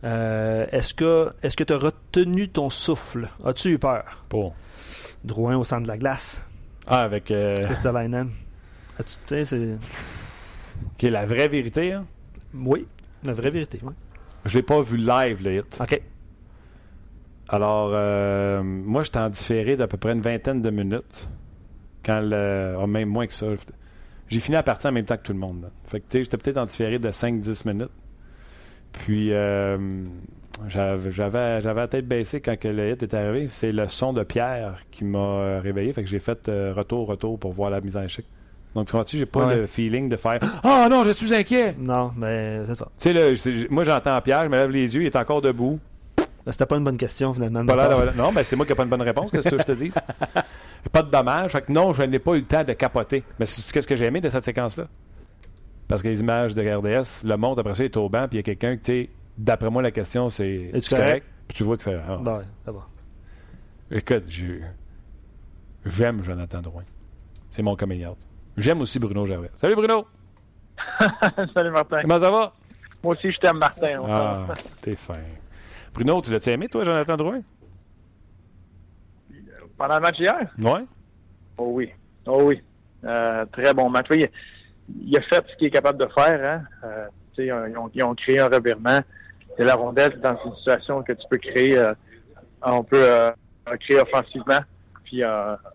S2: euh, est-ce que est-ce que tu as retenu ton souffle? As-tu eu peur?
S1: Pour.
S2: Drouin au centre de la glace.
S1: Ah, avec. Euh,
S2: Kristalainen. As-tu, tu sais, c'est...
S1: qui est la vraie vérité, hein?
S2: Oui, la vraie vérité. Ouais.
S1: Je l'ai pas vu live, le hit.
S2: OK.
S1: Alors, euh, moi, j'étais en différé d'à peu près une vingtaine de minutes. Quand le. oh, même moins que ça. J'ai fini à partir en même temps que tout le monde. là. Fait que, tu sais, j'étais peut-être en différé de 5-10 minutes. Puis, euh, j'avais, j'avais, j'avais la tête baissée quand que le hit est arrivé. C'est le son de Pierre qui m'a euh, réveillé. Fait que j'ai fait euh, retour, retour pour voir la mise en échec. Donc, tu vois-tu, j'ai pas
S2: Ouais.
S1: le feeling de faire Ah non, je suis inquiet!
S2: Non, mais c'est ça.
S1: Tu sais, moi, j'entends Pierre, je me lève les yeux, il est encore debout.
S2: Ben, C'était pas une bonne question, finalement.
S1: Non, ben c'est moi qui n'ai pas une bonne réponse, qu'est-ce que je te dis? pas de dommage. Fait que non, je n'ai pas eu le temps de capoter. Mais c'est qu'est-ce que j'ai aimé de cette séquence-là? Parce que les images de RDS, le monde après ça est au banc, puis il y a quelqu'un qui, d'après moi, la question c'est
S2: Es-tu correct?
S1: Puis tu vois qu'il fait. ah.
S2: Ben ouais, ça va.
S1: Écoute, je- j'aime Jonathan Drouin. C'est mon out. J'aime aussi Bruno Gervais. Salut Bruno!
S3: Salut Martin.
S1: Comment ça va?
S3: Moi aussi, je t'aime, Martin. On
S1: Ah, t'es fin. Bruno, tu l'as-tu aimé, toi, Jonathan Drouin?
S3: Pendant le match hier?
S1: Ouais.
S3: Oh oui. Oh oui. Euh, très bon match. Oui, il, il a fait ce qu'il est capable de faire. Hein? Euh, ils, ont, ils ont créé un revirement. Et la rondelle, c'est dans une situation que tu peux créer. euh, on peut euh, créer offensivement. Puis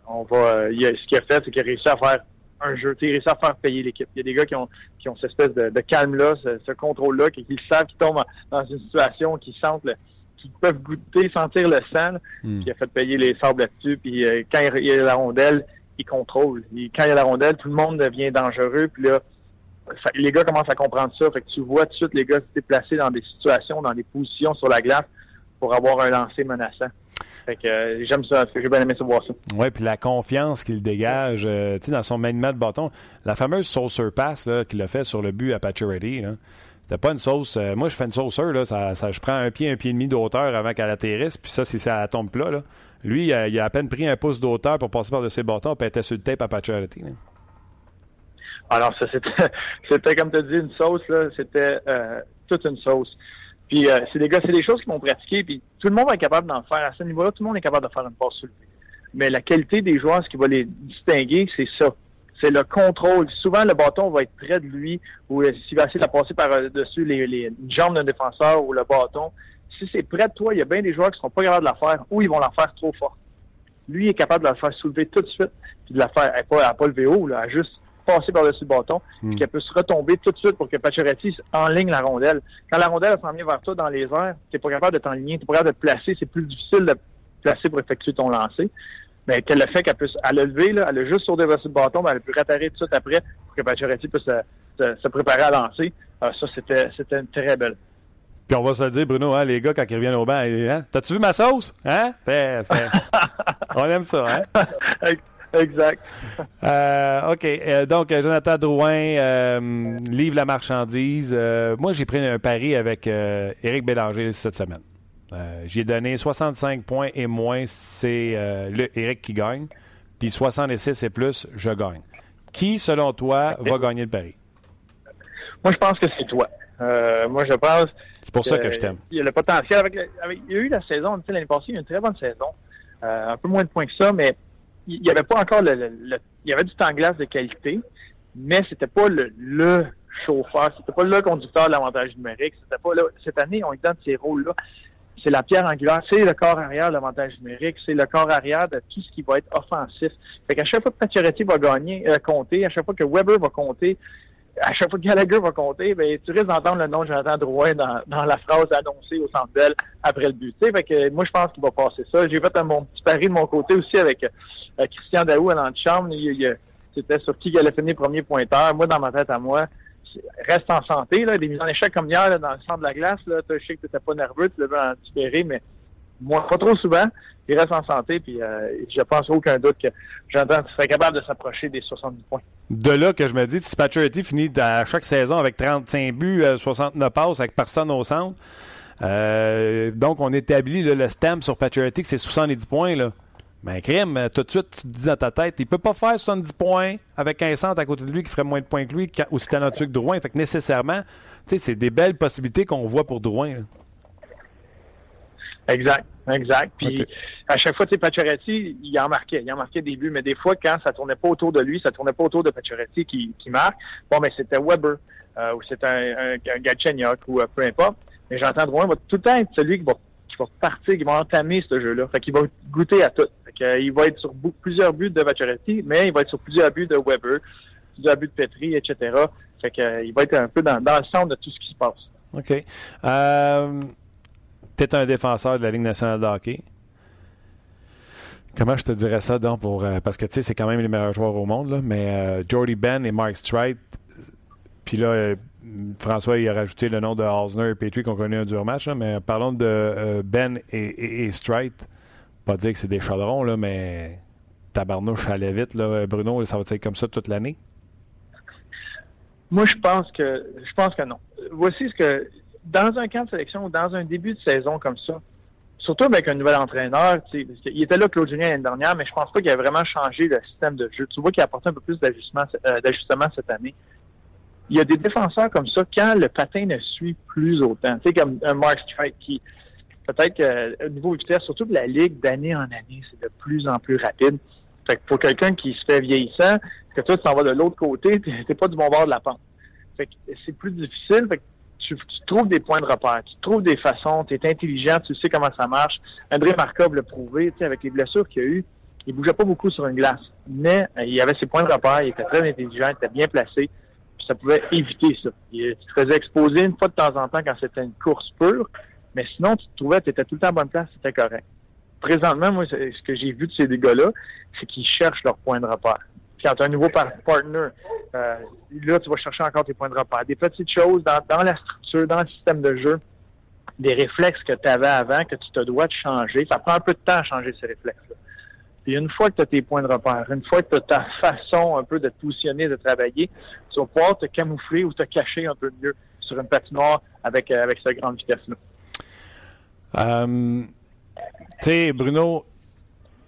S3: on va. il a- ce qu'il a fait, c'est qu'il a réussi à faire un jeu. Il a réussi à faire payer l'équipe. Il y a des gars qui ont, qui ont cette espèce de, de calme-là, ce, ce contrôle-là, qui, qui savent qu'ils tombent en- dans une situation, qui sentent le, qui peuvent goûter, sentir le sang.
S1: Hmm.
S3: Puis il a fait payer les sables là-dessus. Puis euh, quand il y a la rondelle, il contrôle. Et quand il y a la rondelle, tout le monde devient dangereux. Puis là, ça- les gars commencent à comprendre ça. Fait que tu vois tout de suite les gars se déplacer dans des situations, dans des positions sur la glace pour avoir un lancer menaçant. Fait que euh, j'aime ça. J'ai bien aimé ça voir ça.
S1: Oui, puis la confiance qu'il dégage euh, tu sais, dans son maniement de bâton. La fameuse saucer pass qu'il a fait sur le but à Pacioretty, là, c'était pas une sauce. euh, moi, je fais une sauceur, là, ça, ça- je prends un pied, un pied et demi d'auteur avant qu'elle atterrisse, puis ça, si ça tombe plat. Là. Lui, il a, à peine pris un pouce d'auteur pour passer par-dessus ses bâtons, puis était sur le tape à Pacioretty.
S7: Alors, ça, c'était, comme tu dit, une sauce, là. C'était euh, toute une sauce. Puis, euh, c'est des gars, c'est des choses qu'ils m'ont pratiqué, puis tout le monde est capable d'en faire. À ce niveau-là, tout le monde est capable de faire une passe soulevée. Mais la qualité des joueurs, ce qui va les distinguer, c'est ça. C'est le contrôle. Souvent, le bâton va être près de lui, ou s'il va essayer de la passer par-dessus les, les jambes d'un défenseur ou le bâton. Si c'est près de toi, il y a bien des joueurs qui ne seront pas capables de la faire, ou ils vont la faire trop fort. Lui est capable de la faire soulever tout de suite, puis de la faire, elle pas, pas lever haut, là, à juste passer par-dessus le bâton, puis
S1: Hmm.
S7: qu'elle peut se retomber tout de suite pour que Pacioretty enligne la rondelle. Quand la rondelle elle s'en vient vers toi dans les airs, t'es pas capable de t'enligner, t'es pas capable de te placer, c'est plus difficile de te placer pour effectuer ton lancer. Mais qu'elle le fait qu'elle puisse, elle a levé, là, elle a juste sauté le bâton, mais elle a pu rattarer tout de suite après pour que Pacioretty puisse se, se- se préparer à lancer. Alors ça, c'était, c'était une très belle.
S1: Puis on va se le dire, Bruno, hein, les gars, quand ils reviennent au banc, hein, t'as-tu vu ma sauce? Hein? Fait- fait- on aime ça, hein?
S7: Exact.
S1: Euh, OK. Euh, donc, euh, Jonathan Drouin euh, livre la marchandise. Moi, j'ai pris un pari avec Éric Bélanger cette semaine. Euh, j'ai donné 65 points et moins, c'est euh, le Éric qui gagne. Puis 66 et plus, je gagne. Qui, selon toi, va gagner le pari?
S7: Moi, je pense que c'est toi. Euh, moi, je pense.
S1: C'est pour ça que je t'aime.
S7: Il y a le potentiel. Avec, le- avec- il y a eu la saison, tu sais, l'année passée, il y a eu une très bonne saison. Euh, un peu moins de points que ça, mais il n'y avait pas encore le, le- le- Il y avait du temps glace de qualité, mais c'était pas le, le chauffeur, c'était pas le conducteur de l'avantage numérique. C'était pas là. Cette année, on lui donne ces rôles-là. C'est la pierre angulaire, c'est le corps arrière de l'avantage numérique, c'est le corps arrière de tout ce qui va être offensif. Fait qu'à chaque fois que Pacioretty va gagner, euh, compter, à chaque fois que Weber va compter, à chaque fois que Gallagher va compter, ben, tu risques d'entendre le nom de Jonathan Drouin dans, dans la phrase annoncée au centre belle après le but. Fait que moi, je pense qu'il va passer ça. J'ai fait un, mon petit pari de mon côté aussi avec euh, Christian Daou à l'antichambre. Il, il, C'était sur qui allait finir premier pointeur. Moi, dans ma tête à moi, reste en santé. Là, des mises en échec comme hier dans le centre de la glace. Là, je sais que tu n'étais pas nerveux, tu l'avais anticipé, mais moi, pas trop souvent. Il reste en santé, puis euh, je pense aucun doute que Jonathan serait capable de s'approcher des 70 points.
S1: De là que je me dis, si Pacioretty finit à chaque saison avec 35 buts, euh, 69 passes, avec personne au centre, euh, donc on établit le stamp sur Pacioretty que c'est 70 points. Là. Ben, crime, euh, tout de suite, tu te dis dans ta tête, il peut pas faire 70 points avec un centre à côté de lui qui ferait moins de points que lui, quand- aussi talentueux que Drouin. Fait que nécessairement, tu sais, c'est des belles possibilités qu'on voit pour Drouin. là.
S7: Exact, exact. Puis à chaque fois, tu sais, Pacioretty, il en marquait, il en marquait des buts, mais des fois, quand ça tournait pas autour de lui, ça tournait pas autour de Pacioretty qui, qui marque, bon, mais c'était Weber, euh, ou c'était un, un, ou euh, peu importe. Mais j'entends Drouin va tout le temps être celui qui va, qui va partir, qui va entamer ce jeu-là. Fait qu'il va goûter à tout. Fait que, euh, il va être sur plusieurs buts de Pacioretty, mais il va être sur plusieurs buts de Weber, plusieurs buts de Petri, etc. Fait que, euh, il va être un peu dans, dans le centre de tout ce qui se passe.
S1: OK. Euh, tu es un défenseur de la Ligue nationale de hockey. Comment je te dirais ça, donc, pour, euh, parce que, tu sais, c'est quand même les meilleurs joueurs au monde, là, mais euh, Jordy Ben et Mark Streit, puis là, euh, François, il a rajouté le nom de Osner et Petrie qu'on connaît un dur match, mais parlons de euh, Ben et, et. Pas dire que c'est des chaudrons, là, mais tabarnouche allait vite, Bruno, ça va être comme ça toute l'année?
S7: Moi, je pense que je pense que non. Voici ce que dans un camp de sélection ou dans un début de saison comme ça, surtout avec un nouvel entraîneur, qu'il était là Claude Julien l'année dernière, mais je pense pas qu'il a vraiment changé le système de jeu. Tu vois qu'il a apporté un peu plus d'ajustement euh, d'ajustement cette année. Il y a des défenseurs comme ça quand le patin ne suit plus autant. Tu sais, comme un Mark Strike qui peut-être qu'au niveau vitesse, surtout que la ligue d'année en année, c'est de plus en plus rapide. Fait que pour quelqu'un qui se fait vieillissant, que toi, tu t'en vas de l'autre côté, t'es pas du bon bord de la pente. Fait que c'est plus difficile. Fait que tu, trouves des points de repère, tu trouves des façons, tu es intelligent, tu sais comment ça marche. André Markov l'a prouvé, tu sais, avec les blessures qu'il a eues, il bougeait pas beaucoup sur une glace. Mais euh, il avait ses points de repère, il était très intelligent, il était bien placé, ça pouvait éviter ça. Il, tu te faisais exposer une fois de temps en temps quand c'était une course pure, mais sinon, tu te trouvais, tu étais tout le temps à bonne place, c'était correct. Présentement, moi, ce que j'ai vu de ces deux gars-là, c'est qu'ils cherchent leurs points de repère. Puis quand tu as un nouveau par- partner, euh, là, tu vas chercher encore tes points de repère. Des petites choses dans, dans la structure, dans le système de jeu, des réflexes que tu avais avant, que tu te dois de changer. Ça prend un peu de temps à changer ces réflexes-là. Puis une fois que tu as tes points de repère, une fois que tu as ta façon un peu de te positionner, de travailler, tu vas pouvoir te camoufler ou te cacher un peu mieux sur une patinoire avec, euh, avec cette grande vitesse-là.
S1: Euh, tu sais, Bruno,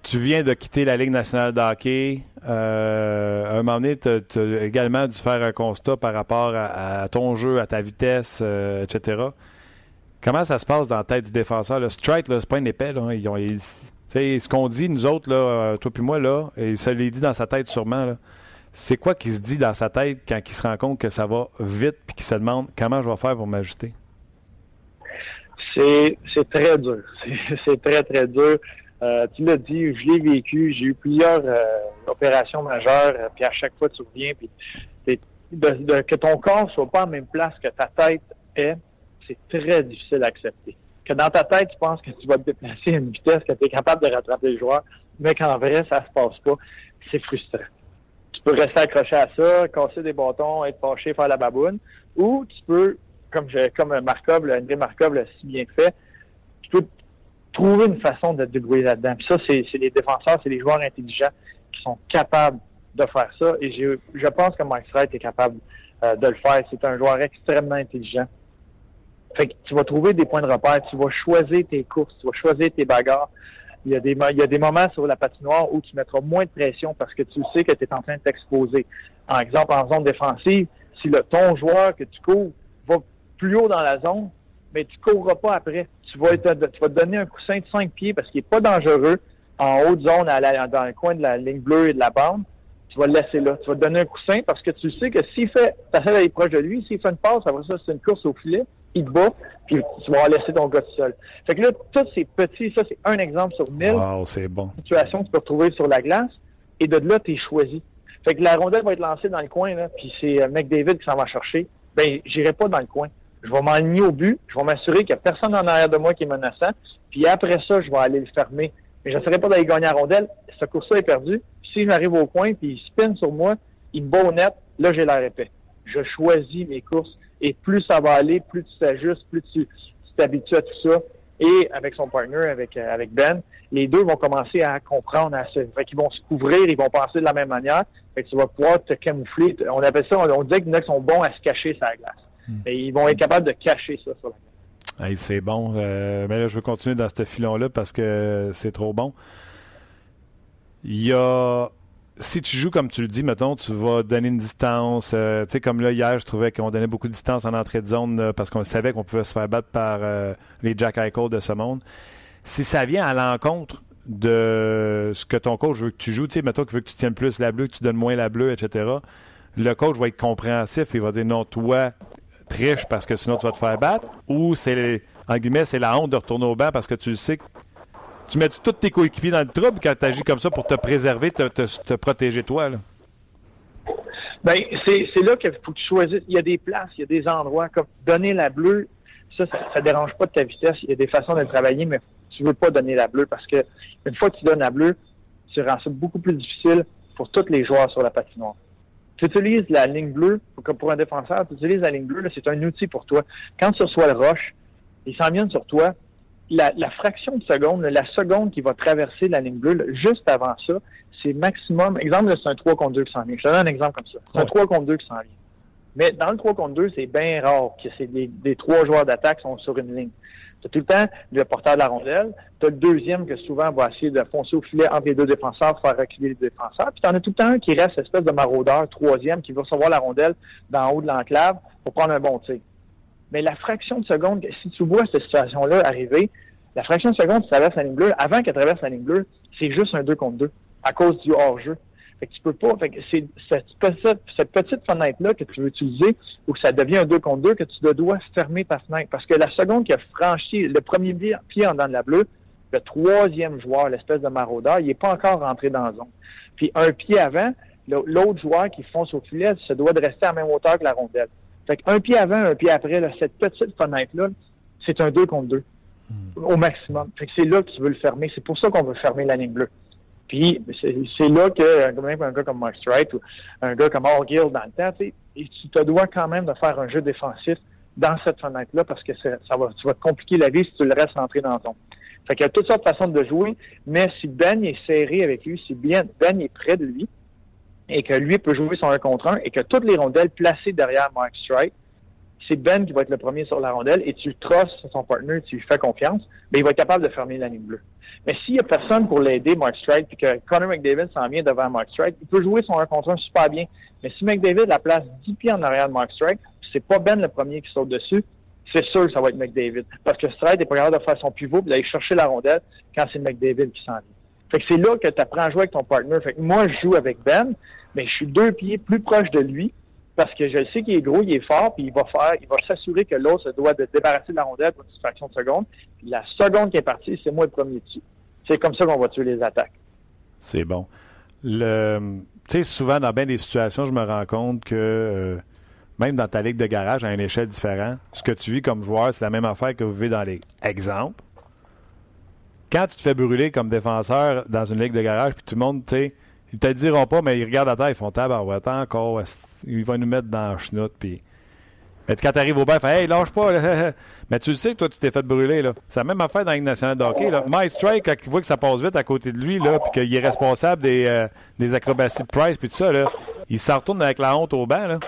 S1: tu viens de quitter la Ligue nationale de hockey. Euh, à un moment donné, tu as, également dû faire un constat par rapport à, ton jeu, à ta vitesse, euh, etc. Comment ça se passe dans la tête du défenseur? Le strike, c'est pas une épée. Là. Ils ont, ce qu'on dit, nous autres, là, euh, toi puis moi, là, et ça l'est dit dans sa tête sûrement, c'est quoi qui se dit dans sa tête quand il se rend compte que ça va vite puis qu'il se demande comment je vais faire pour m'ajuster?
S7: C'est très dur. C'est très, très dur. Euh, tu l'as dit, je l'ai vécu. J'ai eu plusieurs euh, opérations majeures, puis à chaque fois, tu reviens, puis que ton corps soit pas en même place que ta tête est, c'est très difficile à accepter. Que dans ta tête, tu penses que tu vas te déplacer à une vitesse, que tu es capable de rattraper le joueur, mais qu'en vrai, ça se passe pas. C'est frustrant. Tu peux rester accroché à ça, casser des bâtons, être fâché, faire la baboune, ou tu peux, comme, je, comme Markov, André Markov l'a si bien fait, tu peux trouver une façon de te débrouiller là-dedans. Puis ça, c'est les défenseurs, c'est les joueurs intelligents qui sont capables de faire ça. Et je, je pense que Mike Wright est capable euh, de le faire. C'est un joueur extrêmement intelligent. Fait que tu vas trouver des points de repère, tu vas choisir tes courses, tu vas choisir tes bagarres. Il y, a des, moments sur la patinoire où tu mettras moins de pression parce que tu sais que tu es en train de t'exposer. En exemple, en zone défensive, si le ton joueur que tu couvres va plus haut dans la zone, mais tu courras pas après. Tu vas, te donner un coussin de 5 pieds parce qu'il n'est pas dangereux en haute zone, dans le coin de la ligne bleue et de la bande. Tu vas le laisser là. Tu vas te donner un coussin parce que tu sais que s'il fait, tu d'aller proche de lui, s'il fait une passe, après ça, c'est une course au filet, il te bat, puis tu vas laisser ton gars tout seul. Fait que là, tous ces petits, ça, c'est un exemple sur mille
S1: wow, bon.
S7: situations que tu peux retrouver sur la glace. Et de là, tu es choisi. Fait que la rondelle va être lancée dans le coin, là, puis c'est euh, McDavid qui s'en va chercher. Ben, j'irai pas dans le coin je vais m'aligner au but, je vais m'assurer qu'il n'y a personne en arrière de moi qui est menaçant, puis après ça, je vais aller le fermer. Mais je n'essaierai pas d'aller gagner à rondelle. Ce course-là est perdu. Si j'arrive au coin, puis il spin sur moi, il me bat au net, là, j'ai la épée. Je choisis mes courses. Et plus ça va aller, plus tu t'ajustes, plus tu t'habitues à tout ça. Et avec son partner, avec, euh, avec Ben, les deux vont commencer à comprendre, à se, fait qu'ils vont se couvrir, ils vont penser de la même manière. Fait que tu vas pouvoir te camoufler. On appelle ça, on, on dit que les sont bons à se cacher sur la glace. Hmm. Et ils vont être capables de cacher ça sur la
S1: c'est bon. Euh, mais là, je veux continuer dans ce filon-là parce que c'est trop bon. Il y a. Si tu joues comme tu le dis, mettons, tu vas donner une distance. Euh, tu sais, comme là, hier, je trouvais qu'on donnait beaucoup de distance en entrée de zone parce qu'on savait qu'on pouvait se faire battre par euh, les Jack Eichel de ce monde. Si ça vient à l'encontre de ce que ton coach veut que tu joues, tu sais, mettons qu'il veut que tu tiennes plus la bleue, que tu donnes moins la bleue, etc., le coach va être compréhensif et il va dire non, toi, triche parce que sinon tu vas te faire battre ou c'est, en guillemets, c'est la honte de retourner au banc parce que tu sais que tu mets tous tes coéquipiers dans le trouble quand tu agis comme ça pour te préserver, te, te, protéger toi? Là?
S7: Ben, c'est, là qu'il faut que tu choisisses. Il y a des places, il y a des endroits comme donner la bleue, ça, ça, ne dérange pas de ta vitesse. Il y a des façons de travailler, mais tu veux pas donner la bleue parce que une fois que tu donnes la bleue, tu rends ça beaucoup plus difficile pour tous les joueurs sur la patinoire tu utilises la ligne bleue, comme pour un défenseur, tu utilises la ligne bleue, c'est un outil pour toi. Quand tu reçois le roche, il s'en vient sur toi, la, fraction de seconde, la seconde qui va traverser la ligne bleue, juste avant ça, c'est maximum. Exemple, c'est un 3 contre 2 qui s'en vient. Je te donne un exemple comme ça. C'est un 3 contre 2 qui s'en vient. Mais dans le 3 contre 2, c'est bien rare que c'est des, des trois joueurs d'attaque sont sur une ligne. Tu tout le temps le porteur de la rondelle. Tu as le deuxième que souvent va essayer de foncer au filet entre les deux défenseurs, faire reculer les défenseurs. Puis tu en as tout le temps un qui reste espèce de maraudeur, troisième, qui va recevoir la rondelle d'en haut de l'enclave pour prendre un bon tir. Mais la fraction de seconde, si tu vois cette situation-là arriver, la fraction de seconde qui traverse la ligne bleue, avant qu'elle traverse la ligne bleue, c'est juste un 2 contre 2 à cause du hors-jeu. Fait que tu peux pas. Fait que c'est cette, petite fenêtre-là que tu veux utiliser où ça devient un 2 contre 2 que tu dois fermer ta fenêtre. Parce que la seconde qui a franchi le premier pied en dans de la bleue, le troisième joueur, l'espèce de maraudeur, il n'est pas encore rentré dans la zone. Puis un pied avant, l'autre joueur qui fonce au filet se doit de rester à la même hauteur que la rondelle. Fait qu'un pied avant, un pied après, cette petite fenêtre-là, c'est un 2 contre 2 hmm. au maximum. Fait que c'est là que tu veux le fermer. C'est pour ça qu'on veut fermer la ligne bleue. Puis c'est là que même un gars comme Mark Strite ou un gars comme All Gill dans le temps, tu te dois quand même de faire un jeu défensif dans cette fenêtre-là parce que ça va, tu vas te compliquer la vie si tu le restes entrer dans ton. Fait qu'il y a toutes sortes de façons de jouer, mais si Ben est serré avec lui, si bien Ben est près de lui, et que lui peut jouer son 1 contre 1, et que toutes les rondelles placées derrière Mark Strite c'est Ben qui va être le premier sur la rondelle et tu trosses son partner, tu lui fais confiance, mais il va être capable de fermer la ligne bleue. Mais s'il n'y a personne pour l'aider, Mark Strike, puis que Connor McDavid s'en vient devant Mark Strike, il peut jouer son 1 contre 1 super bien. Mais si McDavid la place 10 pieds en arrière de Mark Strike, c'est pas Ben le premier qui saute dessus, c'est sûr que ça va être McDavid. Parce que Strike n'est pas capable de faire son pivot et d'aller chercher la rondelle quand c'est McDavid qui s'en vient. Fait que c'est là que tu apprends à jouer avec ton partner. Fait que moi, je joue avec Ben, mais je suis deux pieds plus proche de lui parce que je sais qu'il est gros, il est fort, puis il va faire, il va s'assurer que l'autre se doit de débarrasser de la rondelle pour une fraction de seconde. Puis la seconde qui est partie, c'est moi le premier dessus. C'est comme ça qu'on va tuer les attaques.
S1: C'est bon. Le, tu sais, souvent dans bien des situations, je me rends compte que euh, même dans ta ligue de garage, à une échelle différente, ce que tu vis comme joueur, c'est la même affaire que vous vivez dans les exemples. Quand tu te fais brûler comme défenseur dans une ligue de garage, puis tout le monde, tu sais, ils te diront pas, mais ils regardent à terre, ils font tabarouette encore, ils vont nous mettre dans la chenoute, puis... Mais quand tu arrives au bain, fait Hey, lâche pas. Mais tu le sais que toi, tu t'es fait brûler. là. C'est la même affaire dans la Ligue nationale de hockey. Là. Mike Strike, quand il voit que ça passe vite à côté de lui, là, puis qu'il est responsable des, euh, des acrobaties de Price, puis tout ça, là, il s'en retourne avec la honte au banc. Là.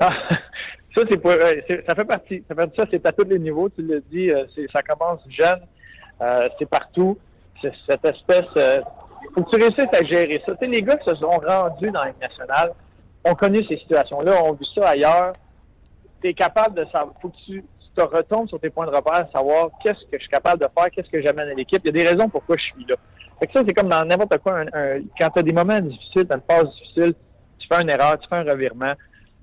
S7: Ah, ça, c'est pour, ça fait partie. Ça fait ça, c'est à tous les niveaux. Tu l'as dit, euh, ça commence jeune. Euh, c'est partout. C'est cette espèce. Euh, faut que tu réussisses à gérer ça. Tu sais, les gars qui se sont rendus dans Ligue nationale ont connu ces situations-là, ont vu ça ailleurs. Tu es capable de savoir. Faut que tu, te retombes sur tes points de repère, savoir qu'est-ce que je suis capable de faire, qu'est-ce que j'amène à l'équipe. Il y a des raisons pourquoi je suis là. Fait que ça, c'est comme dans n'importe quoi. quand tu as des moments difficiles, dans une phase difficile, tu fais une erreur, tu fais un revirement.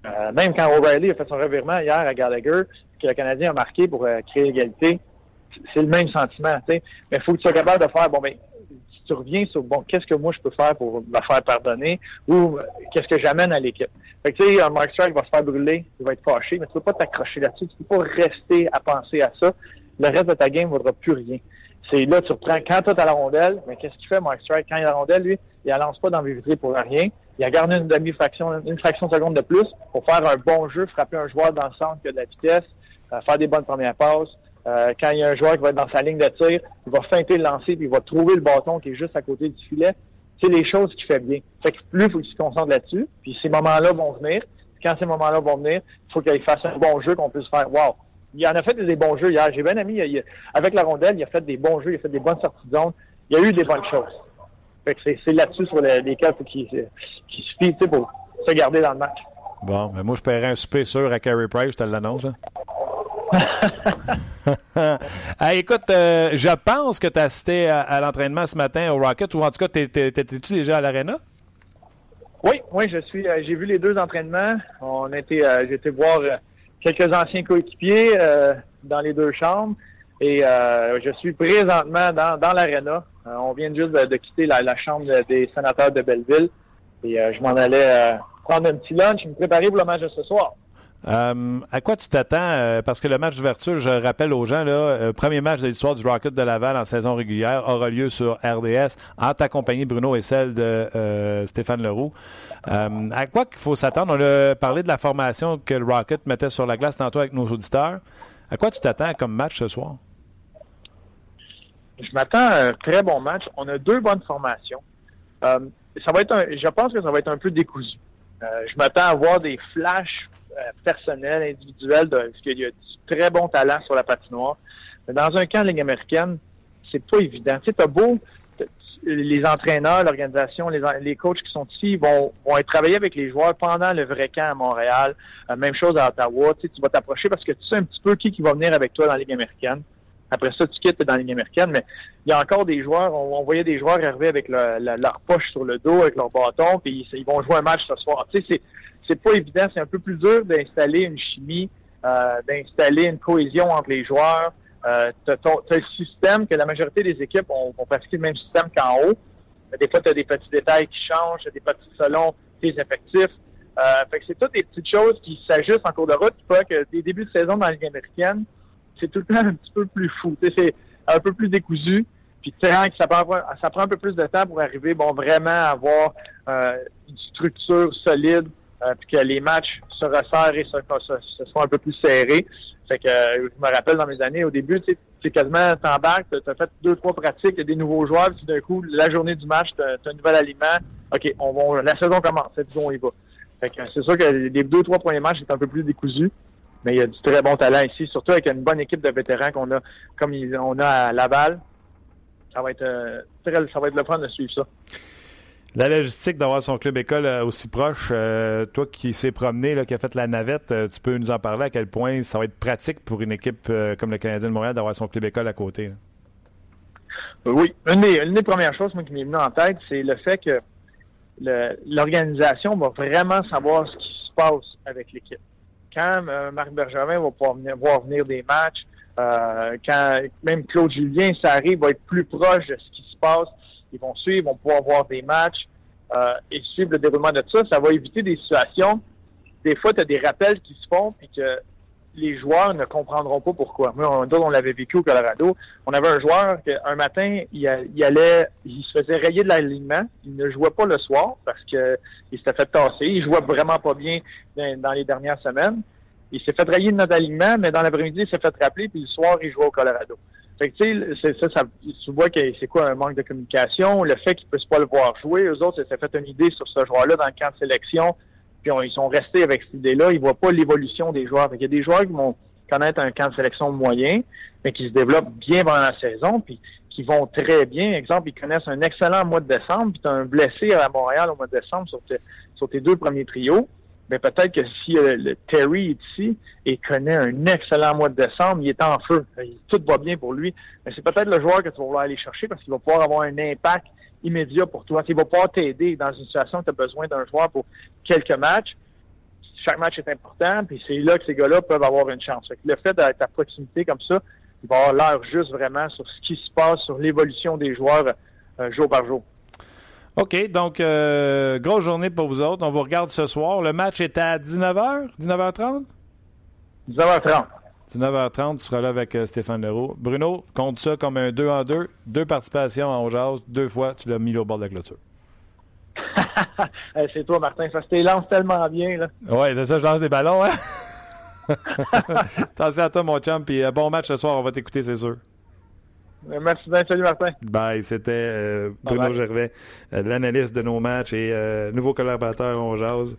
S7: Euh, même quand O'Reilly a fait son revirement hier à Gallagher, que le Canadien a marqué pour euh, créer l'égalité, c'est le même sentiment. sais. Mais il faut que tu sois capable de faire, bon, ben, si tu reviens sur, bon, qu'est-ce que moi je peux faire pour me faire pardonner ou euh, qu'est-ce que j'amène à l'équipe? Fait que, tu sais, Mark Strike va se faire brûler, il va être fâché, mais tu peux pas t'accrocher là-dessus, tu peux pas rester à penser à ça. Le reste de ta game ne vaudra plus rien. C'est là, tu reprends, quand tu as la rondelle, mais qu'est-ce qu'il fait, Mark Strike? Quand il a la rondelle, lui, il la lance pas dans les vitrées pour rien. Il a gardé une demi-fraction, une fraction de seconde de plus pour faire un bon jeu, frapper un joueur dans le centre qui a de la vitesse, euh, faire des bonnes premières passes. Euh, quand il y a un joueur qui va être dans sa ligne de tir, il va feinter le lancer puis il va trouver le bâton qui est juste à côté du filet. C'est les choses qu'il fait bien. Fait que plus il faut qu'il se concentre là-dessus. Puis ces moments-là vont venir. quand ces moments-là vont venir, il faut qu'il fasse un bon jeu qu'on puisse faire. Wow! Il en a fait des bons jeux hier. J'ai bien aimé. avec la rondelle, il a fait des bons jeux, il a fait des bonnes sorties de zone. Il y a eu des bonnes choses. Fait que c'est là-dessus sur les, lesquels qu'il se fie pour se garder dans le match.
S1: Bon, moi, je paierais un super sûr à Carey Price, je te l'annonce. Hein? écoute, euh, je pense que tu as assisté à, l'entraînement ce matin au Rocket, ou en tout cas, t'étais-tu déjà à l'Arena?
S7: Oui, oui, je suis. Euh, j'ai vu les deux entraînements. On était, euh, j'ai été voir quelques anciens coéquipiers dans les deux chambres. Et je suis présentement dans, dans l'aréna. on vient juste de, quitter la, la, chambre des sénateurs de Belleville. Et je m'en allais prendre un petit lunch, me préparer pour le de ce soir.
S1: Euh, à quoi tu t'attends? Euh, parce que le match d'ouverture, je rappelle aux gens, là, euh, premier match de l'histoire du Rocket de Laval en saison régulière aura lieu sur RDS en ta compagnie, Bruno, et celle de Stéphane Leroux. à quoi qu'il faut s'attendre? On a parlé de la formation que le Rocket mettait sur la glace tantôt avec nos auditeurs. À quoi tu t'attends comme match ce soir?
S7: Je m'attends à un très bon match. On a deux bonnes formations. je pense que ça va être un peu décousu. je m'attends à voir des flashs personnel, individuel, parce qu'il y a du très bon talent sur la patinoire. Mais dans un camp de Ligue américaine, c'est pas évident. Tu sais, t'as beau, les entraîneurs, l'organisation, les, les coachs qui sont ici vont, vont être travailler avec les joueurs pendant le vrai camp à Montréal. Euh, même chose à Ottawa. Tu, sais, tu vas t'approcher parce que tu sais un petit peu qui, qui va venir avec toi dans la Ligue américaine. Après ça, tu quittes dans Ligue américaine, mais il y a encore des joueurs, on, voyait des joueurs arriver avec leur poche sur le dos, avec leur bâton, puis ils, ils vont jouer un match ce soir. Tu sais, c'est pas évident. C'est un peu plus dur d'installer une chimie, euh, d'installer une cohésion entre les joueurs. Euh, tu as, le système que la majorité des équipes ont, ont pratiqué le même système qu'en haut. Des fois, tu as des petits détails qui changent, des petits selon tes effectifs. Euh, fait que c'est toutes des petites choses qui s'ajustent en cours de route font que des débuts de saison dans la Ligue américaine, c'est tout le temps un petit peu plus fou. C'est un peu plus décousu. Puis tu sais, ça prend, ça prend un peu plus de temps pour arriver, bon, vraiment à avoir euh, une structure solide euh, puis que les matchs se resserrent et se, se, se, un peu plus serrés. Fait que euh, je me rappelle dans mes années, au début, sais, quasiment t'embarques, tu as fait deux, trois pratiques, des nouveaux joueurs, puis d'un coup, la journée du match, tu as, un nouvel aliment. OK, on va, la saison commence, cette on y va. c'est sûr que les deux, trois premiers matchs, c'est un peu plus décousu. Mais il y a du très bon talent ici, surtout avec une bonne équipe de vétérans qu'on a, comme on a à Laval. Ça va être, euh, ça va être le fun de suivre ça.
S1: La logistique d'avoir son club école euh, aussi proche, euh, toi qui s'est promené, qui a fait la navette, tu peux nous en parler à quel point ça va être pratique pour une équipe comme le Canadien de Montréal d'avoir son club école à côté?
S7: Oui. Une des, premières choses qui m'est venue en tête, c'est le fait que l'organisation va vraiment savoir ce qui se passe avec l'équipe. Quand euh, Marc Bergevin va pouvoir venir, venir des matchs, euh, quand même Claude Julien, ça arrive, va être plus proche de ce qui se passe, ils vont suivre, vont pouvoir voir des matchs euh, et suivre le déroulement de ça, ça va éviter des situations. Des fois, tu as des rappels qui se font, puis que les joueurs ne comprendront pas pourquoi. Moi, on, on l'avait vécu au Colorado. On avait un joueur un matin, il, allait, il se faisait rayer de l'alignement. Il ne jouait pas le soir parce que il s'était fait tasser. Il jouait vraiment pas bien dans, les dernières semaines. Il s'est fait rayer de notre alignement, mais dans l'après-midi, il s'est fait rappeler, puis le soir, il jouait au Colorado. Fait que, tu tu vois que c'est quoi un manque de communication, le fait qu'ils ne puissent pas le voir jouer. Eux autres, s'est fait une idée sur ce joueur-là dans le camp de sélection puis ils sont restés avec cette idée-là. Ils voient pas l'évolution des joueurs. Il y a des joueurs qui vont connaître un camp de sélection moyen, mais qui se développent bien pendant la saison, puis qui vont très bien. Exemple, ils connaissent un excellent mois de décembre, puis tu as un blessé à Montréal au mois de décembre sur, tes, deux premiers trios. Mais peut-être que si euh, le Terry est ici et connaît un excellent mois de décembre, il est en feu. Tout va bien pour lui. Mais c'est peut-être le joueur que tu vas vouloir aller chercher parce qu'il va pouvoir avoir un impact immédiat pour toi. Il va pouvoir t'aider dans une situation où tu as besoin d'un joueur pour quelques matchs. Chaque match est important, puis c'est là que ces gars-là peuvent avoir une chance. le fait d'être à proximité comme ça, il va avoir l'air juste vraiment sur ce qui se passe, sur l'évolution des joueurs euh, jour par jour.
S1: OK, donc euh, grosse journée pour vous autres. On vous regarde ce soir. Le match est à 19h, 19h30?
S7: 19h30.
S1: 19h30, tu seras là avec euh, Stéphane Leroux. Bruno, compte ça comme un 2 en 2. Deux participations en jazz. Deux fois, tu l'as mis au bord de la clôture.
S7: c'est toi, Martin. Ça se lance tellement bien. là.
S1: Oui, c'est ça, je lance des ballons. Hein? Attention à toi, mon chum. Puis euh, bon match ce soir. On va t'écouter, c'est sûr.
S7: Euh, merci bien. Salut, Martin.
S1: Bye. C'était Bruno Gervais, l'analyste de nos matchs et nouveau collaborateur en jazz.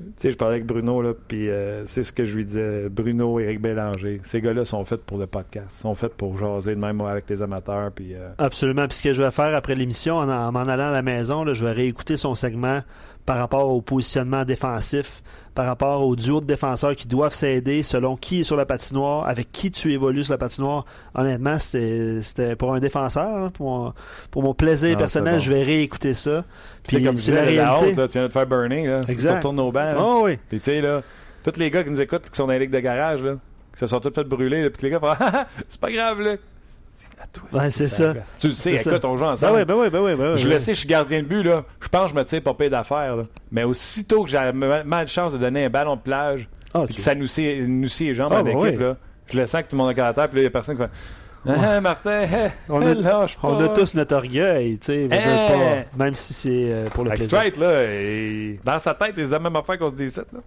S1: Tu sais, je parlais avec Bruno, là, puis euh, c'est ce que je lui disais. Bruno, Éric Bélanger, ces gars-là sont faits pour le podcast. sont faits pour jaser de même avec les amateurs. Puis, euh,
S2: Absolument. Puis ce que je vais faire après l'émission, en m'en allant à la maison, là, je vais réécouter son segment par rapport au positionnement défensif, par rapport au duo de défenseurs qui doivent s'aider selon qui est sur la patinoire, avec qui tu évolues sur la patinoire. Honnêtement, c'était pour un défenseur, hein, pour, mon, plaisir personnel, je vais réécouter ça.
S1: Puis c'est la réalité. tu viens de te faire burning, là. Exact. Tu retournes au banc.
S2: Oh, oui.
S1: Puis tu sais, là, tous les gars qui nous écoutent, qui sont dans les ligues de garage, là, qui se sont tous fait brûler, puis que les gars font c'est pas grave, là
S2: c'est ça.
S1: Tu le sais, écoute, on joue ensemble.
S2: Ben oui, ben oui, ben oui, ben
S1: je le sais, je suis gardien de but, là. Je pense que je me tire pas payer d'affaires, Mais aussitôt que j'ai mal de chance de donner un ballon de plage, ah, puis que ça nous scie, nous les jambes ah, à l'équipe, là, je le sens que tout le monde a caractère, puis là, il y a personne qui fait. Ah, Martin,
S2: on, a, on a tous notre orgueil, tu sais, pas, même si c'est euh, pour le plaisir.
S1: Straight, là, et dans sa tête, c'est la même affaire qu'on se dit ici, là.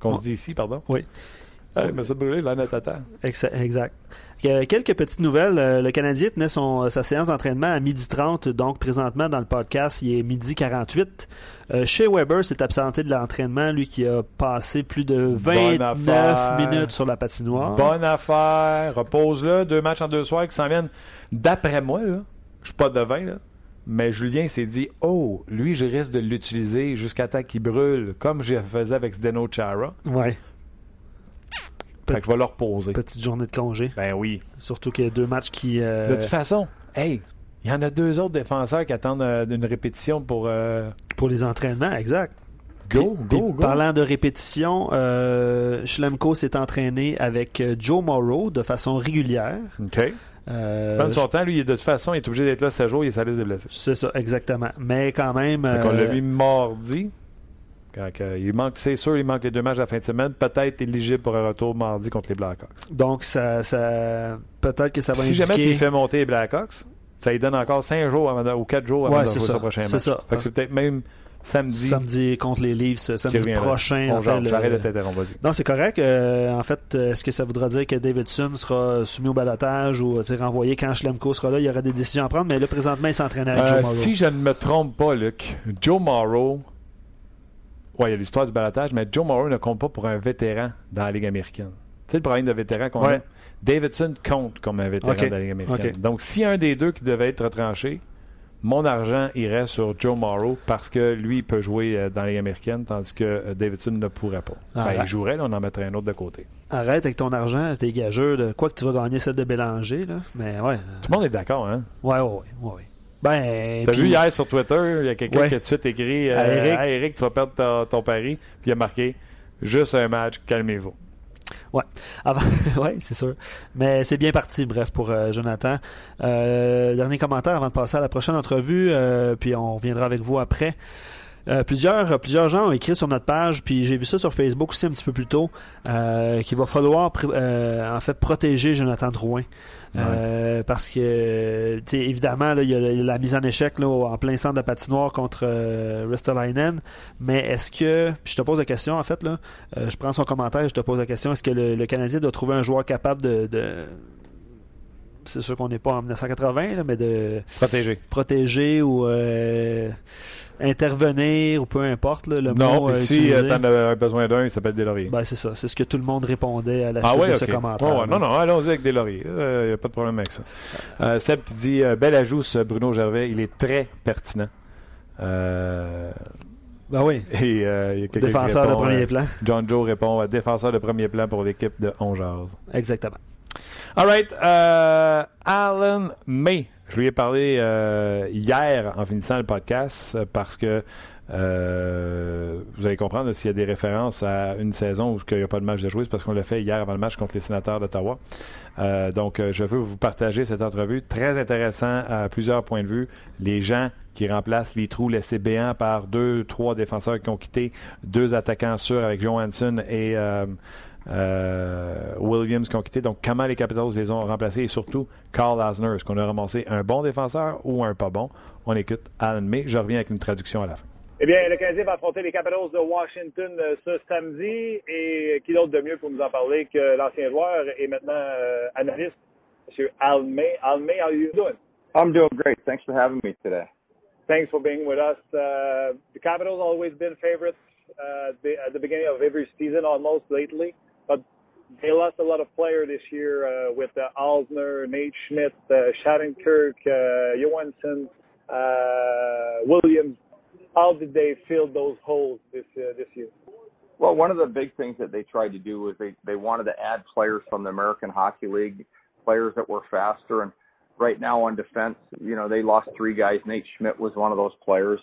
S1: Qu'on se dit ici, pardon.
S2: Oui.
S1: Ah, mais ça brûlé, là, notre
S2: Exact. Quelques petites nouvelles. Euh, le Canadien tenait son, euh, sa séance d'entraînement à 12h30, donc présentement dans le podcast, il est midi 48. Euh, chez Weber s'est absenté de l'entraînement, lui qui a passé plus de 29 minutes sur la patinoire.
S1: Bonne affaire. Repose-le. Deux matchs en deux soirs qui s'en viennent. D'après moi, là, je suis pas devin, là, mais Julien s'est dit Oh, lui, je risque de l'utiliser jusqu'à temps qu'il brûle, comme je faisais avec Zdeno Chara.
S2: Ouais.
S1: Fait que je vais leur reposer.
S2: Petite journée de congé.
S1: Ben oui.
S2: Surtout qu'il y a deux matchs qui. Euh,
S1: de toute façon, hey, il y en a deux autres défenseurs qui attendent euh, une répétition pour. Euh,
S2: pour les entraînements, exact.
S1: Go, go, go.
S2: Parlant de répétition, euh, Schlemko s'est entraîné avec Joe Morrow de façon régulière.
S1: OK. Euh, son temps, lui, de toute façon, il est obligé d'être là 16 jours, il est sa liste des blessés.
S2: C'est ça, exactement. Mais quand même.
S1: On l'a vu mardi il manque, c'est sûr, il manque les deux matchs de la fin de semaine. Peut-être éligible pour un retour mardi contre les Blackhawks.
S2: Donc, ça, ça peut-être que ça va
S1: si
S2: indiquer...
S1: Si jamais tu fais monter les Blackhawks, ça lui donne encore cinq jours ou quatre jours avant de jouer son prochain match. C'est ça. Fait que c'est peut-être même samedi.
S2: Samedi contre les Leafs, samedi prochain.
S1: En fait, J'arrête de t'interrompre, vas-y.
S2: Non, c'est correct. Euh, en fait, est-ce que ça voudra dire que Davidson sera soumis au balotage ou renvoyé quand Schlemko sera là? Il y aura des décisions à prendre, mais là, présentement, il s'entraîne avec euh, Joe Morrow.
S1: Si je ne me trompe pas, Luc, Joe Morrow Oui, il y a l'histoire du balotage, mais Joe Morrow ne compte pas pour un vétéran dans la Ligue américaine. Tu sais le problème de vétéran qu'on a? Davidson compte comme un vétéran de la Ligue américaine. Donc, si un des deux qui devait être retranché, mon argent irait sur Joe Morrow parce que lui peut jouer euh, dans la Ligue américaine, tandis que euh, Davidson ne pourrait pas. Ben, il jouerait, on en mettrait un autre de côté.
S2: Arrête avec ton argent, t'es gageux de quoi que tu vas gagner celle de Bélanger, là. Mais ouais.
S1: Tout le monde est d'accord, hein?
S2: Ouais, ouais, ouais. ouais. Ben,
S1: T'as vu hier sur Twitter, il y a quelqu'un qui a tout de suite écrit euh, Eric. Eric, tu vas perdre ton pari. Puis il a marqué juste un match, calmez-vous.
S2: Ouais, ouais, c'est sûr. Mais c'est bien parti, bref, pour euh, Jonathan. Euh, dernier commentaire avant de passer à la prochaine entrevue, puis on reviendra avec vous après. plusieurs, plusieurs gens ont écrit sur notre page, puis j'ai vu ça sur Facebook aussi un petit peu plus tôt, qu'il va falloir en fait protéger Jonathan Drouin. Euh, parce que, évidemment, il y, a la mise en échec là, en plein centre de patinoire contre euh, Ristolainen. Mais est-ce que, je te pose la question, en fait, là, euh, je prends son commentaire, je te pose la question, est-ce que le, Canadien doit trouver un joueur capable de, c'est sûr qu'on n'est pas en 1980, mais de
S1: protéger,
S2: protéger ou euh, intervenir ou peu importe le
S1: non,
S2: mot.
S1: Non, si tu en as besoin d'un, il s'appelle Delaurier.
S2: Ben, c'est ça. C'est ce que tout le monde répondait à la ah suite de ce commentaire.
S1: non, non, allons-y avec Delaurier. Il n'y a pas de problème avec ça. Euh, Seb qui dit euh, Bel ajout, ce Bruno Gervais. Il est très pertinent. Euh,
S2: ben oui.
S1: Et, il y a
S2: défenseur de premier plan.
S1: John Joe répond défenseur de premier plan pour l'équipe de Ongeaz.
S2: Exactement.
S1: All right. Alan May je lui ai parlé euh, hier en finissant le podcast euh, parce que euh, vous allez comprendre s'il y a des références à une saison où il n'y a pas de match de jouer, c'est parce qu'on l'a fait hier avant le match contre les sénateurs d'Ottawa. donc, je veux vous partager cette entrevue très intéressant à plusieurs points de vue. Les gens qui remplacent les trous laissés béants par deux, trois défenseurs qui ont quitté, deux attaquants sûrs avec Johansson et euh, Williams qui ont quitté. Donc, comment les Capitals les ont remplacés et surtout Carl Asner. Est-ce qu'on a ramassé un bon défenseur ou un pas bon? On écoute Alan May. Je reviens avec une traduction à la fin.
S8: Eh bien, le Canadien va affronter les Capitals de Washington euh, ce samedi. Et qui d'autre de mieux pour nous en parler que l'ancien joueur et maintenant euh, analyste, M. May? Alan May, how are you doing?
S9: I'm doing great. Thanks for having me today.
S8: Thanks for being with us. Uh, the Capitals always been favorites uh, at the beginning of every season almost lately. They lost a lot of players this year uh, with uh, Alsner, Nate Schmidt, uh, Shattenkirk, uh, Johansson, uh, Williams. How did they fill those holes this uh, this year?
S9: Well, one of the big things that they tried to do was they they wanted to add players from the American Hockey League, players that were faster. And right now on defense, you know, they lost three guys. Nate Schmidt was one of those players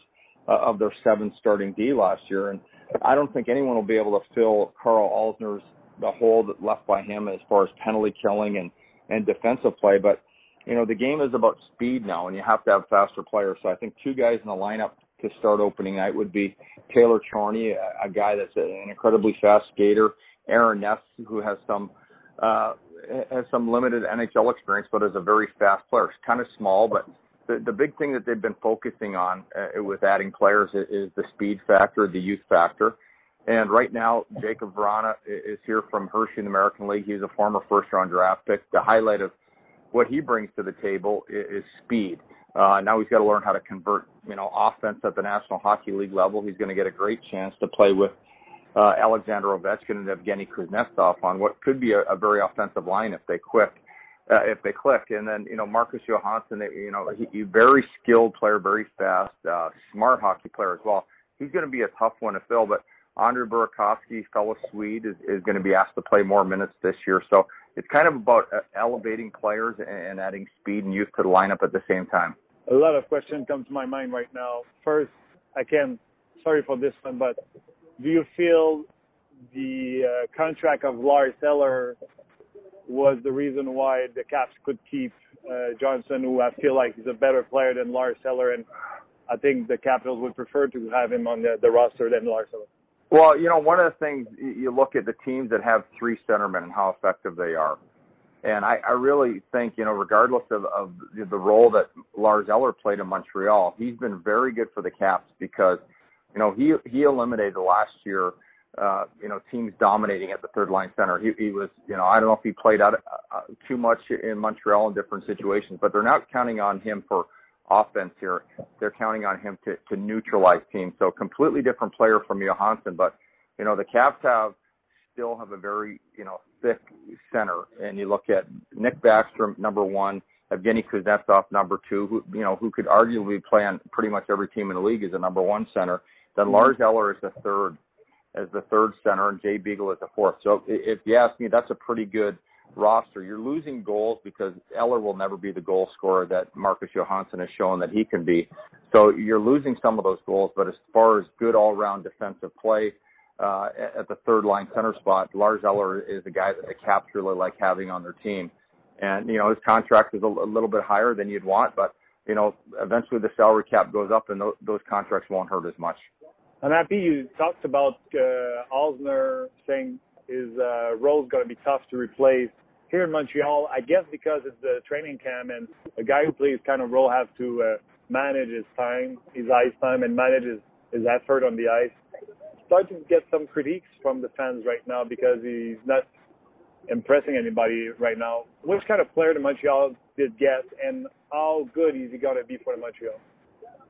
S9: uh, of their seven starting D last year, and I don't think anyone will be able to fill Carl Alsner's the hole that left by him as far as penalty killing and and defensive play. But you know the game is about speed now, and you have to have faster players. So I think two guys in the lineup to start opening night would be Taylor Chorney, a, a guy that's an incredibly fast skater. Aaron Ness, who has some uh, has some limited NHL experience, but is a very fast player. He's kind of small, but the, the big thing that they've been focusing on uh, with adding players is, is the speed factor, the youth factor. And right now, Jacob Verana is here from Hershey in the American League. He's a former first round draft pick. The highlight of what he brings to the table is, speed. Uh, now he's got to learn how to convert, you know, offense at the National Hockey League level. He's going to get a great chance to play with uh, Alexander Ovechkin and Evgeny Kuznetsov on what could be a, a very offensive line if they quick, uh, if they click. And then, you know, Marcus Johansson, you know, he, he very skilled player, very fast, uh, smart hockey player as well. He's going to be a tough one to fill, but Andre Burakovsky, fellow Swede, is, is going to be asked to play more minutes this year. So it's kind of about uh, elevating players and adding speed and youth to the lineup at the same time.
S8: A lot of questions come to my mind right now. First, I can, sorry for this one, but do you feel the uh, contract of Lars Eller was the reason why the Caps could keep uh, Johnson, who I feel like is a better player than Lars Eller, and I think the Capitals would prefer to have him on the, the roster than Lars Eller.
S9: Well, you know, one of the things you look at the teams that have three centermen and how effective they are. And I, I really think, you know, regardless of, of the role that Lars Eller played in Montreal, he's been very good for the Caps because, you know, he he eliminated last year, uh, you know, teams dominating at the third line center. He, he was, you know, I don't know if he played out uh, too much in Montreal in different situations, but they're not counting on him for offense here. They're counting on him to, to neutralize teams. So completely different player from Johansson, but you know the Cavs have still have a very you know thick center, and you look at Nick Backstrom number one, Evgeny Kuznetsov number two, who you know who could arguably play on pretty much every team in the league as a number one center. Then mm-hmm. Lars Eller is the third as the third center, and Jay Beagle is the fourth. So if you ask me, that's a pretty good roster. You're losing goals because Eller will never be the goal scorer that Marcus Johansson has shown that he can be. So you're losing some of those goals, but as far as good all-round defensive play uh, at the third line center spot, Lars Eller is a guy that the Caps really like having on their team. And you know his contract is a, a little bit higher than you'd want, but you know eventually the salary cap goes up and th- those contracts won't hurt as much.
S8: I'm happy you talked about uh, saying his uh, role is going to be tough to replace here in Montreal, I guess because it's the training camp and a guy who plays kind of role has to uh, manage his time, his ice time, and manage his, his effort on the ice. Starting to get some critiques from the fans right now because he's not impressing anybody right now. Which kind of player the Montreal did get, and how good is he going to be for the Montreal?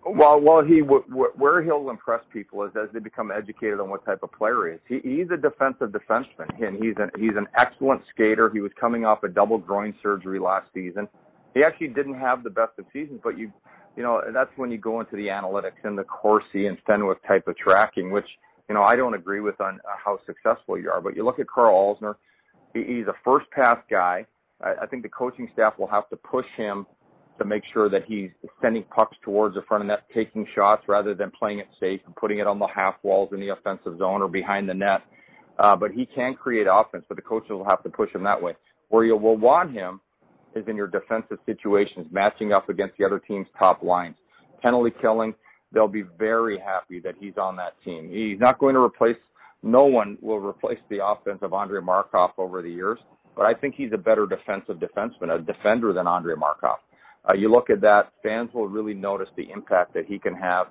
S9: Well, well, he where he'll impress people is as they become educated on what type of player he is. He, he's a defensive defenseman, and he's an he's an excellent skater. He was coming off a double groin surgery last season. He actually didn't have the best of seasons, but you you know that's when you go into the analytics and the Corsi and Fenwick type of tracking, which you know I don't agree with on uh, how successful you are. But you look at Karl Alzner, he, he's a first pass guy. I, I think the coaching staff will have to push him to make sure that he's sending pucks towards the front of net, taking shots rather than playing it safe and putting it on the half walls in the offensive zone or behind the net. Uh, but he can create offense, but the coaches will have to push him that way. Where you will want him is in your defensive situations, matching up against the other team's top lines. Penalty killing, they'll be very happy that he's on that team. He's not going to replace, no one will replace the offense of Andrei Markov over the years, but I think he's a better defensive defenseman, a defender than Andrei Markov. Uh, you look at that, fans will really notice the impact that he can have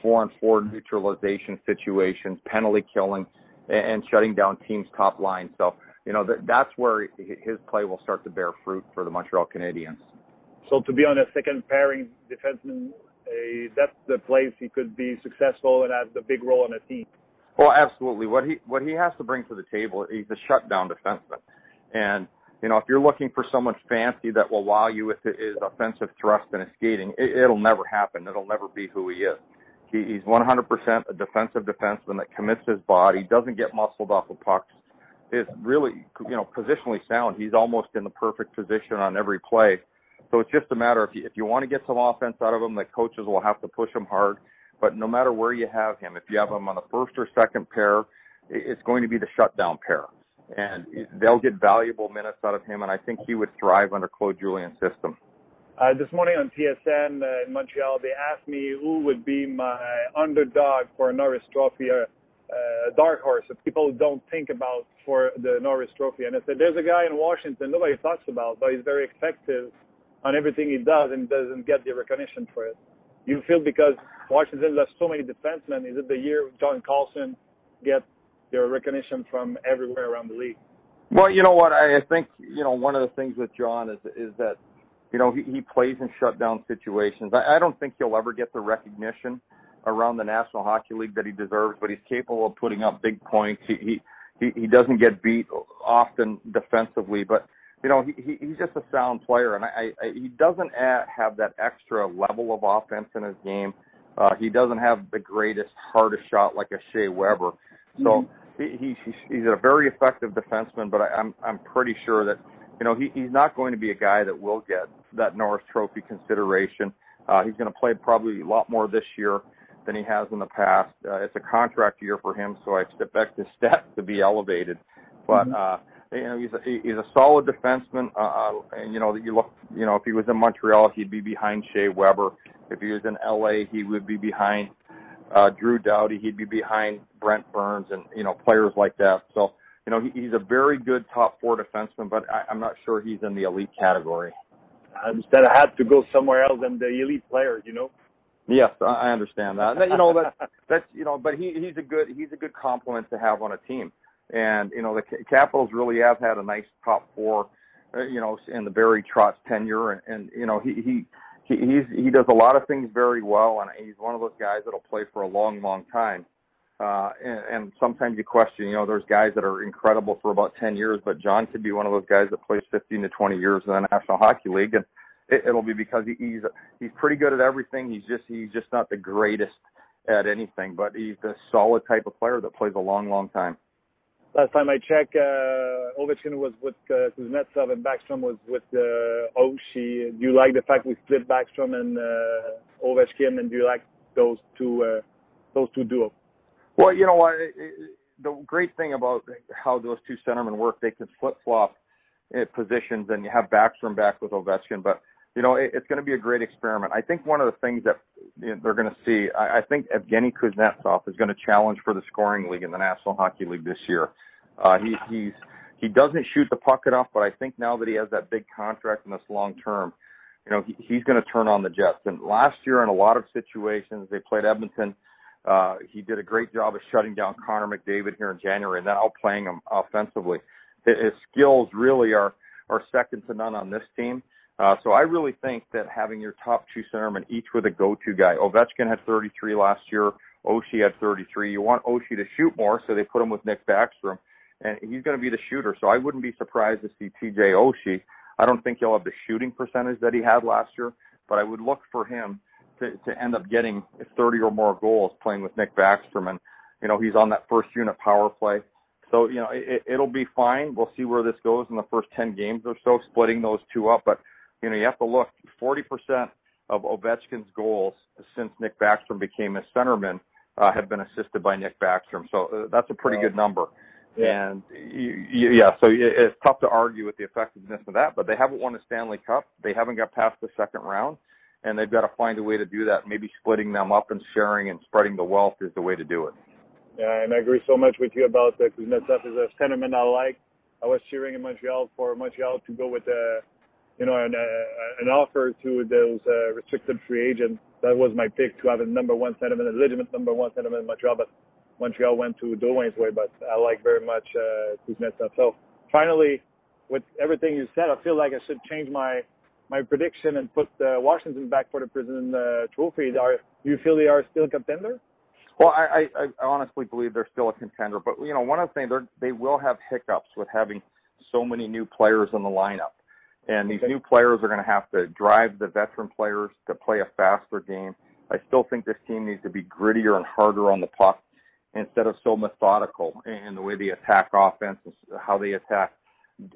S9: four on four neutralization situations, penalty killing, and, and shutting down teams' top line. So, you know, th- that's where his play will start to bear fruit for the Montreal Canadiens.
S8: So to be on a second pairing defenseman, uh, that's the place he could be successful and have the big role on a team.
S9: Well, absolutely. What he what he has to bring to the table, he's a shutdown defenseman, and you know, if you're looking for someone fancy that will wow you with his offensive thrust and his skating, it, it'll never happen. It'll never be who he is. He, he's 100% a defensive defenseman that commits his body, doesn't get muscled off of pucks, is really, you know, positionally sound. He's almost in the perfect position on every play. So it's just a matter if you, if you want to get some offense out of him, the coaches will have to push him hard. But no matter where you have him, if you have him on the first or second pair, it's going to be the shutdown pair and they'll get valuable minutes out of him, and I think he would thrive under Claude Julien's system.
S8: Uh, this morning on TSN uh, in Montreal, they asked me who would be my underdog for a Norris Trophy, a uh, uh, dark horse that people don't think about for the Norris Trophy. And I said, there's a guy in Washington nobody talks about, but he's very effective on everything he does and doesn't get the recognition for it. You feel because Washington has so many defensemen, is it the year John Carlson get their recognition from everywhere around the league.
S9: Well, you know what? I think you know one of the things with John is is that you know he, he plays in shutdown situations. I, I don't think he'll ever get the recognition around the National Hockey League that he deserves, but he's capable of putting up big points. He he he doesn't get beat often defensively, but you know he, he he's just a sound player, and I, I he doesn't have that extra level of offense in his game. Uh, he doesn't have the greatest, hardest shot like a Shea Weber. So mm-hmm. he, he's he's a very effective defenseman, but I, I'm I'm pretty sure that you know he, he's not going to be a guy that will get that Norris Trophy consideration. Uh, he's going to play probably a lot more this year than he has in the past. Uh, it's a contract year for him, so I expect his stats to be elevated. But mm-hmm. uh, you know, he's a, he's a solid defenseman. Uh, uh, and you know, that you look, you know, if he was in Montreal, he'd be behind Shea Weber. If he was in LA, he would be behind uh, Drew Doughty. He'd be behind Brent Burns and you know players like that. So you know he, he's a very good top four defenseman, but I, I'm not sure he's in the elite category.
S8: Instead, I had to go somewhere else than the elite players. You know.
S9: Yes, I understand that. you know that that's you know, but he he's a good he's a good complement to have on a team. And you know the Capitals really have had a nice top four, uh, you know, in the Barry Trotz tenure, and, and you know he he he, he's he does a lot of things very well, and he's one of those guys that'll play for a long, long time. Uh, and, and sometimes you question, you know, there's guys that are incredible for about 10 years, but John could be one of those guys that plays 15 to 20 years in the National Hockey League, and it, it'll be because he, he's he's pretty good at everything. He's just he's just not the greatest at anything, but he's the solid type of player that plays a long, long time.
S8: Last time I checked, uh, Ovechkin was with uh, Kuznetsov and Backstrom was with uh, Oshie. Do you like the fact we split Backstrom and uh, Ovechkin, and do you like those two uh, those two duos?
S9: Well, you know what? The great thing about how those two centermen work, they can flip flop positions, and you have Backstrom back with Ovechkin, but you know, it's going to be a great experiment. I think one of the things that they're going to see, I think Evgeny Kuznetsov is going to challenge for the scoring league in the National Hockey League this year. Uh, he, he's he doesn't shoot the puck enough, but I think now that he has that big contract and this long term, you know, he, he's going to turn on the Jets. And last year, in a lot of situations, they played Edmonton. Uh, he did a great job of shutting down Connor McDavid here in January and then outplaying him offensively. His skills really are are second to none on this team. Uh, so I really think that having your top two centermen each with a go-to guy. Ovechkin had 33 last year. Oshie had 33. You want Oshie to shoot more, so they put him with Nick Backstrom, and he's going to be the shooter. So I wouldn't be surprised to see TJ Oshie. I don't think he'll have the shooting percentage that he had last year, but I would look for him to, to end up getting 30 or more goals playing with Nick Backstrom. And, you know, he's on that first unit power play. So, you know, it, it'll be fine. We'll see where this goes in the first 10 games or so, splitting those two up. But you know, you have to look 40% of Ovechkin's goals since Nick Backstrom became a centerman uh, have been assisted by Nick Backstrom. So uh, that's a pretty good number. Yeah. And you, you, yeah, so it's tough to argue with the effectiveness of that, but they haven't won a Stanley Cup. They haven't got past the second round, and they've got to find a way to do that. Maybe splitting them up and sharing and spreading the wealth is the way to do it.
S8: Yeah, and I agree so much with you about Kuznetsov is a centerman I like. I was cheering in Montreal for Montreal to go with uh, you know, an, uh, an offer to those uh, restricted free agents. That was my pick to have a number one sentiment, a legitimate number one sentiment in Montreal. But Montreal went to Drouin's way. But I like very much uh, Kuznetsov. So finally, with everything you said, I feel like I should change my my prediction and put uh, Washington back for the President uh, Trophy. Are do you feel they are still a contender?
S9: Well, I, I, I honestly believe they're still a contender, but you know, one of the things they will have hiccups with having so many new players in the lineup. And these new players are going to have to drive the veteran players to play a faster game. I still think this team needs to be grittier and harder on the puck instead of so methodical in the way they attack offense and how they attack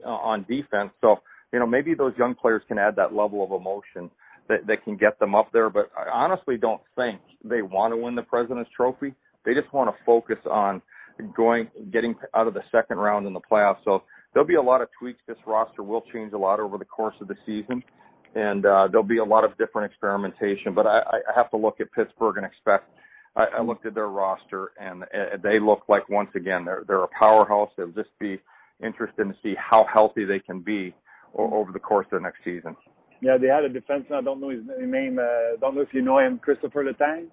S9: uh, on defense. So, you know, maybe those young players can add that level of emotion that, that can get them up there. But I honestly don't think they want to win the President's Trophy. They just want to focus on going, getting out of the second round in the playoffs. So there'll be a lot of tweaks. This roster will change a lot over the course of the season, and uh, there'll be a lot of different experimentation. But I, have to look at Pittsburgh and expect. I, looked at their roster, and they look like once again they're they're a powerhouse. It'll just be interesting to see how healthy they can be over the course of the next season.
S8: Yeah, they had a defenseman. I don't know his name. Uh, don't know if you know him, Christopher Letang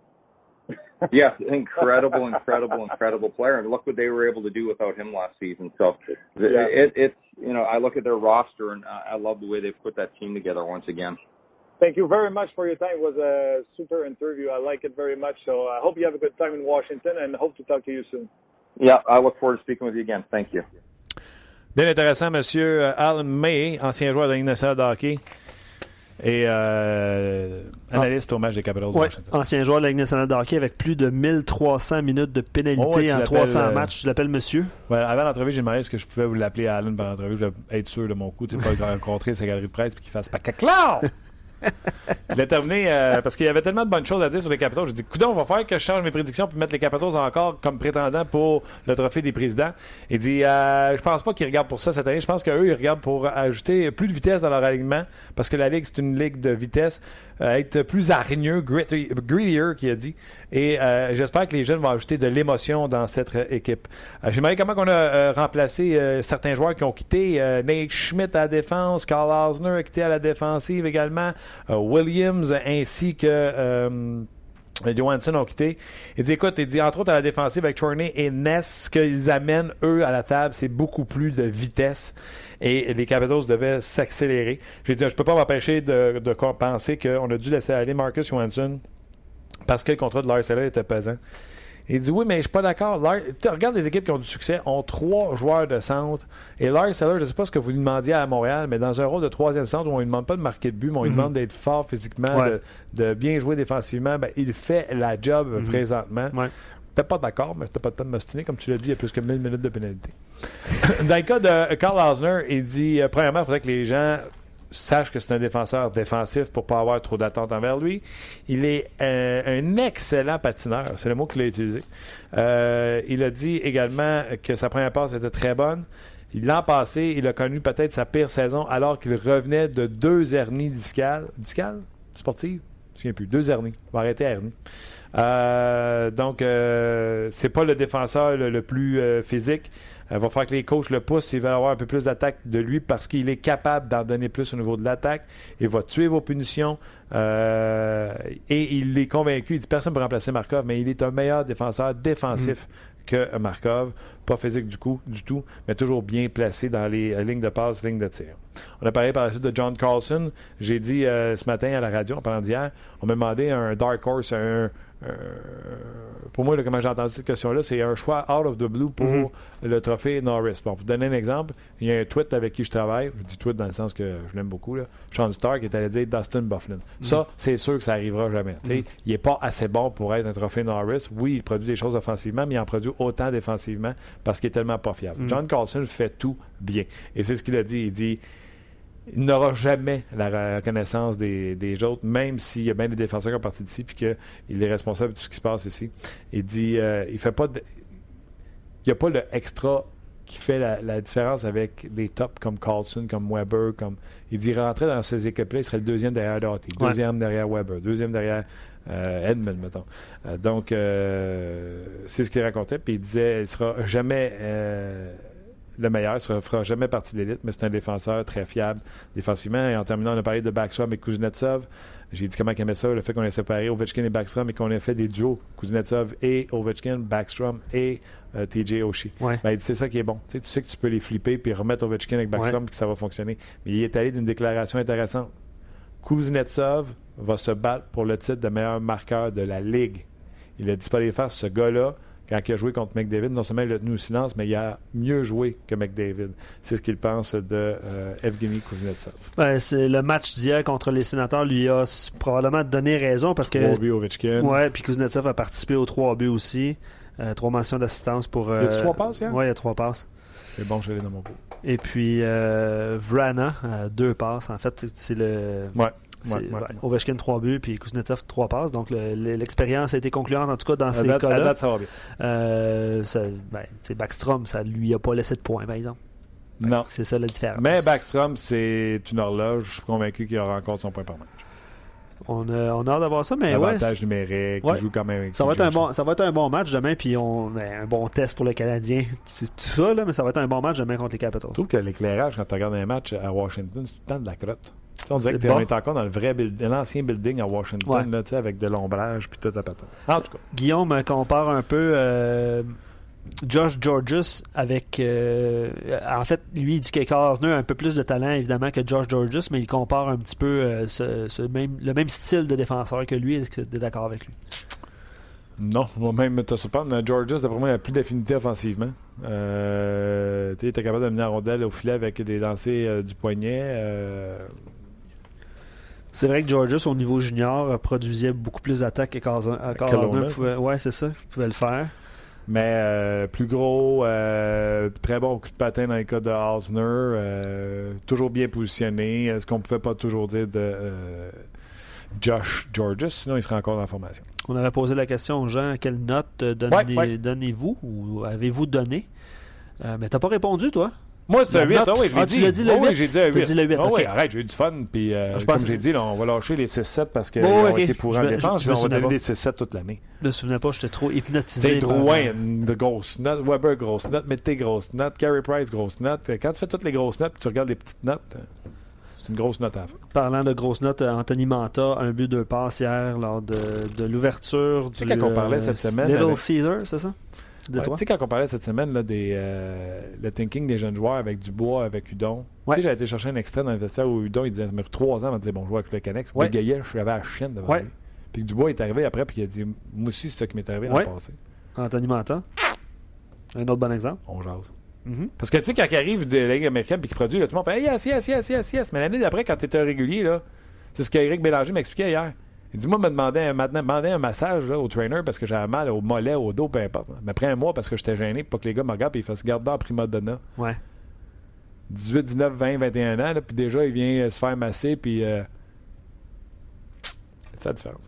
S9: yes, incredible, incredible, incredible player. And look what they were able to do without him last season. So yeah. it, it's you know I look at their roster and I love the way they've put that team together once again.
S8: Thank you very much for your time. It was a super interview. I like it very much. So I hope you have a good time in Washington and hope to talk to you soon.
S9: Yeah, I look forward to speaking with you again. Thank you.
S1: Bien intéressant, Monsieur Alan May, ancien joueur de la Ligue nationale de hockey. Et euh, analyste au match des Capitals
S2: ouais, Ancien joueur de la Ligue nationale de hockey avec plus de 1300 minutes de pénalité oh, en 300 euh, matchs. Je l'appelle monsieur?
S1: Ouais, avant l'entrevue, j'ai demandé est-ce que je pouvais vous l'appeler Alan pendant l'entrevue. Je voulais être sûr de mon coup, tu sais, pas rencontrer sa galerie de presse et qu'il fasse pas caclao! Il est terminé euh, parce qu'il y avait tellement de bonnes choses à dire sur les Capitals. J'ai dit, écoute, on va faire que je change mes prédictions pour mettre les Capitals encore comme prétendants pour le trophée des présidents. Il dit, euh, je pense pas qu'ils regardent pour ça cette année. Je pense qu'eux, ils regardent pour ajouter plus de vitesse dans leur alignement parce que la Ligue, c'est une ligue de vitesse. Euh, être plus hargneux, greedier, qui a dit. Et euh, j'espère que les jeunes vont ajouter de l'émotion dans cette équipe. J'aimerais comment on a remplacé certains joueurs qui ont quitté. Nate Schmidt à la défense, Carl Osner a quitté à la défensive également. Williams ainsi que Johansson ont quitté. Il dit écoute, il dit entre autres à la défensive avec Chorney et Ness, ce qu'ils amènent eux à la table, c'est beaucoup plus de vitesse et les Capitals devaient s'accélérer. J'ai dit je peux pas m'empêcher de, de penser qu'on a dû laisser aller Marcus Johansson parce que le contrat de Lars était pesant. Il dit oui, mais je suis pas d'accord. Regarde les équipes qui ont du succès, ont trois joueurs de centre. Et Lars Seller, je ne sais pas ce que vous lui demandiez à Montréal, mais dans un rôle de troisième centre où on ne lui demande pas de marquer de but, mais on lui demande d'être fort physiquement, de, bien jouer défensivement, ben, il fait la job présentement. Ouais. Peut-être pas d'accord, mais tu pas de peine de m'ostiner. Comme tu l'as dit, il y a plus que 1000 minutes de pénalité. Dans le cas de Carl Hausner, il dit euh, premièrement, il faudrait que les gens sache que c'est un défenseur défensif pour pas avoir trop d'attente envers lui. Il est euh, un excellent patineur, c'est le mot qu'il a utilisé. Euh, il a dit également que sa première passe était très bonne. L'an passé, il a connu peut-être sa pire saison alors qu'il revenait de deux hernies discales. Discales? Sportives? Je ne me souviens plus. Deux hernies. On va arrêter hernie. Euh, donc, c'est pas le défenseur le plus physique. Il euh, va falloir que les coachs le poussent s'ils veulent avoir un peu plus d'attaque de lui parce qu'il est capable d'en donner plus au niveau de l'attaque. Il va tuer vos punitions. Euh, et il est convaincu. Il dit personne ne peut remplacer Markov, mais il est un meilleur défenseur défensif. Mm. que Markov, pas physique du coup, du tout, mais toujours bien placé dans les euh, lignes de passe, lignes de tir. On a parlé par la suite de John Carlson. J'ai dit ce matin à la radio, en parlant d'hier, on m'a demandé un dark horse, un, euh, pour moi, comment j'ai entendu cette question-là, c'est un choix out of the blue pour mhm. le trophée Norris. Bon, pour vous donner un exemple, il y a un tweet avec qui je travaille. Je dis tweet dans le sens que je l'aime beaucoup. Là. Sean Stark est allé dire Dustin Bufflin. Mhm. Ça, c'est sûr que ça arrivera jamais. Mhm. Il n'est pas assez bon pour être un trophée Norris. Oui, il produit des choses offensivement, mais il en produit autant défensivement parce qu'il est tellement pas fiable. John Carlson fait tout bien. Et c'est ce qu'il a dit. Il dit il n'aura jamais la reconnaissance des, autres, même s'il y a bien des défenseurs qui sont partis d'ici puis qu'il est responsable de tout ce qui se passe ici. Il dit euh, il fait pas il n'y a pas le extra qui fait la, différence avec des tops comme Carlson, comme Weber, comme il dit rentrer dans ces équipes-là, il serait le deuxième derrière Doughty, deuxième derrière Weber, deuxième derrière euh, Edmund, mettons. Euh, donc c'est ce qu'il racontait, puis il disait il sera jamais le meilleur. Il ne fera jamais partie de l'élite, mais c'est un défenseur très fiable défensivement. Et en terminant, on a parlé de Backstrom et Kuznetsov. J'ai dit comment il aimait ça, le fait qu'on ait séparé Ovechkin et Backstrom et qu'on ait fait des duos, Kuznetsov et Ovechkin, Backstrom et euh, TJ Oshie. Ben, c'est ça qui est bon. Tu sais, tu sais, que tu peux les flipper puis remettre Ovechkin avec Backstrom et que ça va fonctionner. Mais il est allé d'une déclaration intéressante. Kuznetsov va se battre pour le titre de meilleur marqueur de la Ligue. Il a dit pas les faire, ce gars-là quand il a joué contre McDavid, non seulement il a tenu au silence, mais il a mieux joué que McDavid. C'est ce qu'il pense de euh, Evgeny Kuznetsov.
S2: Ben, c'est le match d'hier contre les sénateurs lui a probablement donné raison parce que.
S1: 3 buts Ovechkin.
S2: Ouais, puis Kuznetsov a participé aux trois buts aussi. Euh, trois mentions d'assistance pour.
S1: Euh, il y a trois passes, hier?
S2: Ouais, il y a trois passes.
S1: C'est bon, je l'ai dans mon pot.
S2: Et puis euh, Vrana, deux passes. En fait, c'est le.
S1: Ouais.
S2: Ovechkin 3 buts, puis Kuznetsov 3 passes. Donc l'expérience a été concluante, en tout cas, dans ces cas-là.
S1: ça va bien.
S2: Euh, ben, Backstrom, ça lui a pas laissé de points, par exemple.
S1: Non.
S2: C'est ça la différence.
S1: Mais Backstrom, c'est une horloge. Je suis convaincu qu'il aura encore son point par match.
S2: On a, on a hâte d'avoir ça, mais
S1: Avantage numérique, il joue quand même
S2: ça va, être un bon, ça va être un bon match demain, puis on, ben, un bon test pour le Canadien. C'est tout ça, là, mais ça va être un bon match demain contre les Capitals.
S1: Je trouve que l'éclairage, quand tu regardes un match à Washington, c'est tout le temps de la crotte. On dirait qu'on est encore dans le vrai l'ancien building à Washington, là, avec de l'ombrage puis tout à patate. En tout cas.
S2: Guillaume compare un peu euh, Josh Georges avec. Euh, en fait, lui, il dit que Karsner a un peu plus de talent, évidemment, que Josh Georges, mais il compare un petit peu euh, ce, même, le même style de défenseur que lui. Est-ce que tu es d'accord avec lui?
S1: Non, moi-même, te surprendre. Georges, d'après moi, il a plus d'affinité offensivement. Euh, il était capable de mener la rondelle au filet avec des lancers du poignet.
S2: C'est vrai que Georges, au niveau junior, produisait beaucoup plus d'attaques que Carlson. Ouais, c'est ça. Il pouvait le faire.
S1: Mais euh, plus gros, euh, très bon coup de patin dans les cas de Hausner, euh, toujours bien positionné. Est-ce qu'on ne pouvait pas toujours dire de Josh Georges, sinon il serait encore dans la formation.
S2: On avait posé la question aux gens quelle note donnez-vous ou avez-vous donné? Mais tu n'as pas répondu, toi?
S1: Moi, c'est un 8. Ah, oui, je
S2: ah, tu l'as dit le 8?
S1: oui, j'ai dit un 8.
S2: Dit le 8
S1: ah, oui, arrête, j'ai eu du fun. Puis, euh, comme j'ai dit, là, on va lâcher les 6-7 parce qu'ils oh, ont été pour en défense. Je, on va donner des 6-7 toute l'année.
S2: Je me souvenais pas, j'étais trop hypnotisé.
S1: C'est Drouin, de grosses notes. Weber, grosse note. Mettez grosse note. Carey Price, grosse note. Quand tu fais toutes les grosses notes tu regardes les petites notes, c'est une grosse note à la fin.
S2: Parlant de grosses notes, euh, Anthony Manta, un but, deux passes hier lors de, de l'ouverture du
S1: sais, quand on parlait cette semaine
S2: Little Caesar, c'est ça? De
S1: Ouais,
S2: toi?
S1: tu sais, quand on parlait cette semaine là, des, euh, le thinking des jeunes joueurs avec Dubois, avec Udon,
S2: Ouais.
S1: tu sais, j'avais été chercher un extrait dans le vestiaire où Udon, il disait, ça m'a pris trois ans avant de dire bon joueur avec le Canex.
S2: Ouais.
S1: Le Gaillet, j'avais la chienne devant
S2: Ouais.
S1: lui. Puis que Dubois est arrivé après, puis il a dit, moi aussi, c'est ça qui m'est arrivé dans
S2: Ouais.
S1: le passé.
S2: Anthony Manta. Un autre bon exemple.
S1: On jase.
S2: Mhm.
S1: Parce que tu sais, quand il arrive de la Ligue américaine puis qu'il produit, là, tout le monde fait hey, yes, yes, yes, yes, yes. Mais l'année d'après, quand tu étais régulier, là, c'est ce qu'Éric Bélanger m'expliquait hier. Il dit Moi, me demandait un, massage là, au trainer parce que j'avais mal au mollet, au dos, peu importe. Mais après un mois parce que j'étais gêné pour que les gars me regardent et ils fassent garder en prima donna.
S2: Ouais.
S1: 18, 19, 20, 21 ans, là, puis déjà, il vient euh, se faire masser, puis. euh, C'est ça la différence.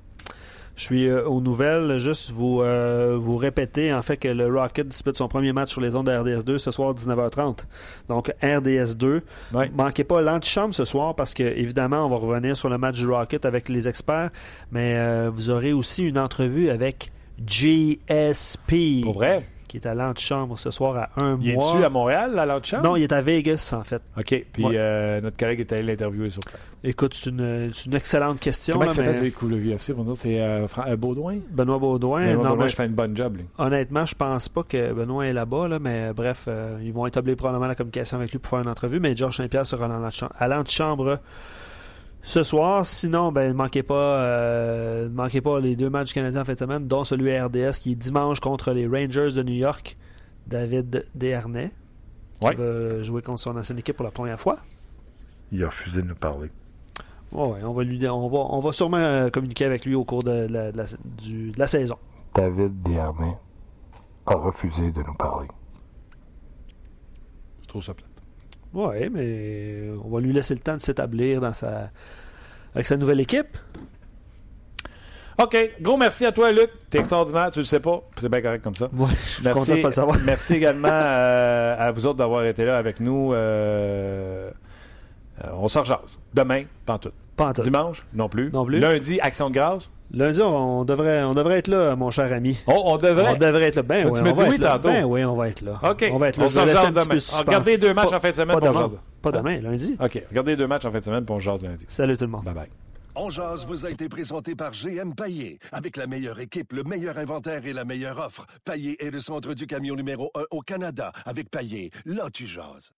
S2: Je suis euh, aux nouvelles. Juste vous, euh, vous répéter en fait que le Rocket dispute son premier match sur les ondes de RDS2 ce soir 19h30. Donc RDS2.
S1: Ouais.
S2: Manquez pas l'antichambre ce soir parce que évidemment on va revenir sur le match du Rocket avec les experts, mais euh, vous aurez aussi une entrevue avec GSP.
S1: Pour vrai?
S2: Qui est à l'antichambre ce soir à un
S1: Il
S2: mois.
S1: est-tu à Montréal, à l'autre
S2: Non, il est à Vegas en fait.
S1: OK. Puis
S2: Ouais.
S1: euh, notre collègue est allé l'interviewer sur place.
S2: Écoute, c'est une, excellente question.
S1: Comment
S2: là,
S1: il s'appelle
S2: mais
S1: coule le VFC pour nous? C'est euh, euh, Baudouin?
S2: Benoît Baudouin.
S1: Benoît
S2: non,
S1: Baudouin, je fais une bonne job, lui.
S2: Honnêtement, je pense pas que Benoît est là-bas, là, mais bref, euh, ils vont établir probablement la communication avec lui pour faire une entrevue, mais Georges Saint-Pierre sera à l'antichambre ce soir. Sinon, ben, ne manquez pas, euh, ne manquez pas les deux matchs du Canadien en fin de semaine, dont celui à RDS qui est dimanche contre les Rangers de New York. David Desharnais, qui
S1: Ouais.
S2: va jouer contre son ancienne équipe pour la première fois.
S1: Il a refusé de nous parler.
S2: Ouais, on va lui, on va, on va sûrement euh, communiquer avec lui au cours de la, de la- du- de la saison.
S10: David Desharnais a refusé de nous parler.
S1: Je trouve ça plate.
S2: Ouais, mais on va lui laisser le temps de s'établir dans sa avec sa nouvelle équipe.
S1: OK. Gros merci à toi, Luc. T'es extraordinaire, tu le sais pas. C'est bien correct comme ça.
S2: Ouais, je suis content de pas le savoir.
S1: merci également euh, à vous autres d'avoir été là avec nous. Euh, euh, on sort jase. Demain, pas en tout.
S2: Pas en tout.
S1: Dimanche, non plus.
S2: Non plus.
S1: Lundi, Action de grâce.
S2: Lundi, on devrait, on devrait être là, mon cher ami.
S1: Oh, on devrait.
S2: On devrait être là. Ben
S1: Tu
S2: oui,
S1: m'as
S2: on va
S1: oui
S2: être là.
S1: tantôt?
S2: Ben oui, on va être là.
S1: OK.
S2: On va être là.
S1: On s'en jase demain. Regardez les deux matchs
S2: Pas-
S1: en fin de semaine
S2: Pas
S1: pour
S2: demain.
S1: jase.
S2: Pas demain, lundi.
S1: OK. Regardez les deux matchs en fin de semaine pour on jase lundi.
S2: Salut tout le monde.
S1: Bye bye.
S4: On jase vous a été présenté par GM Paillé. Avec la meilleure équipe, le meilleur inventaire et la meilleure offre. Paillé est le centre du camion numéro 1 au Canada. Avec Paillé, là tu jases.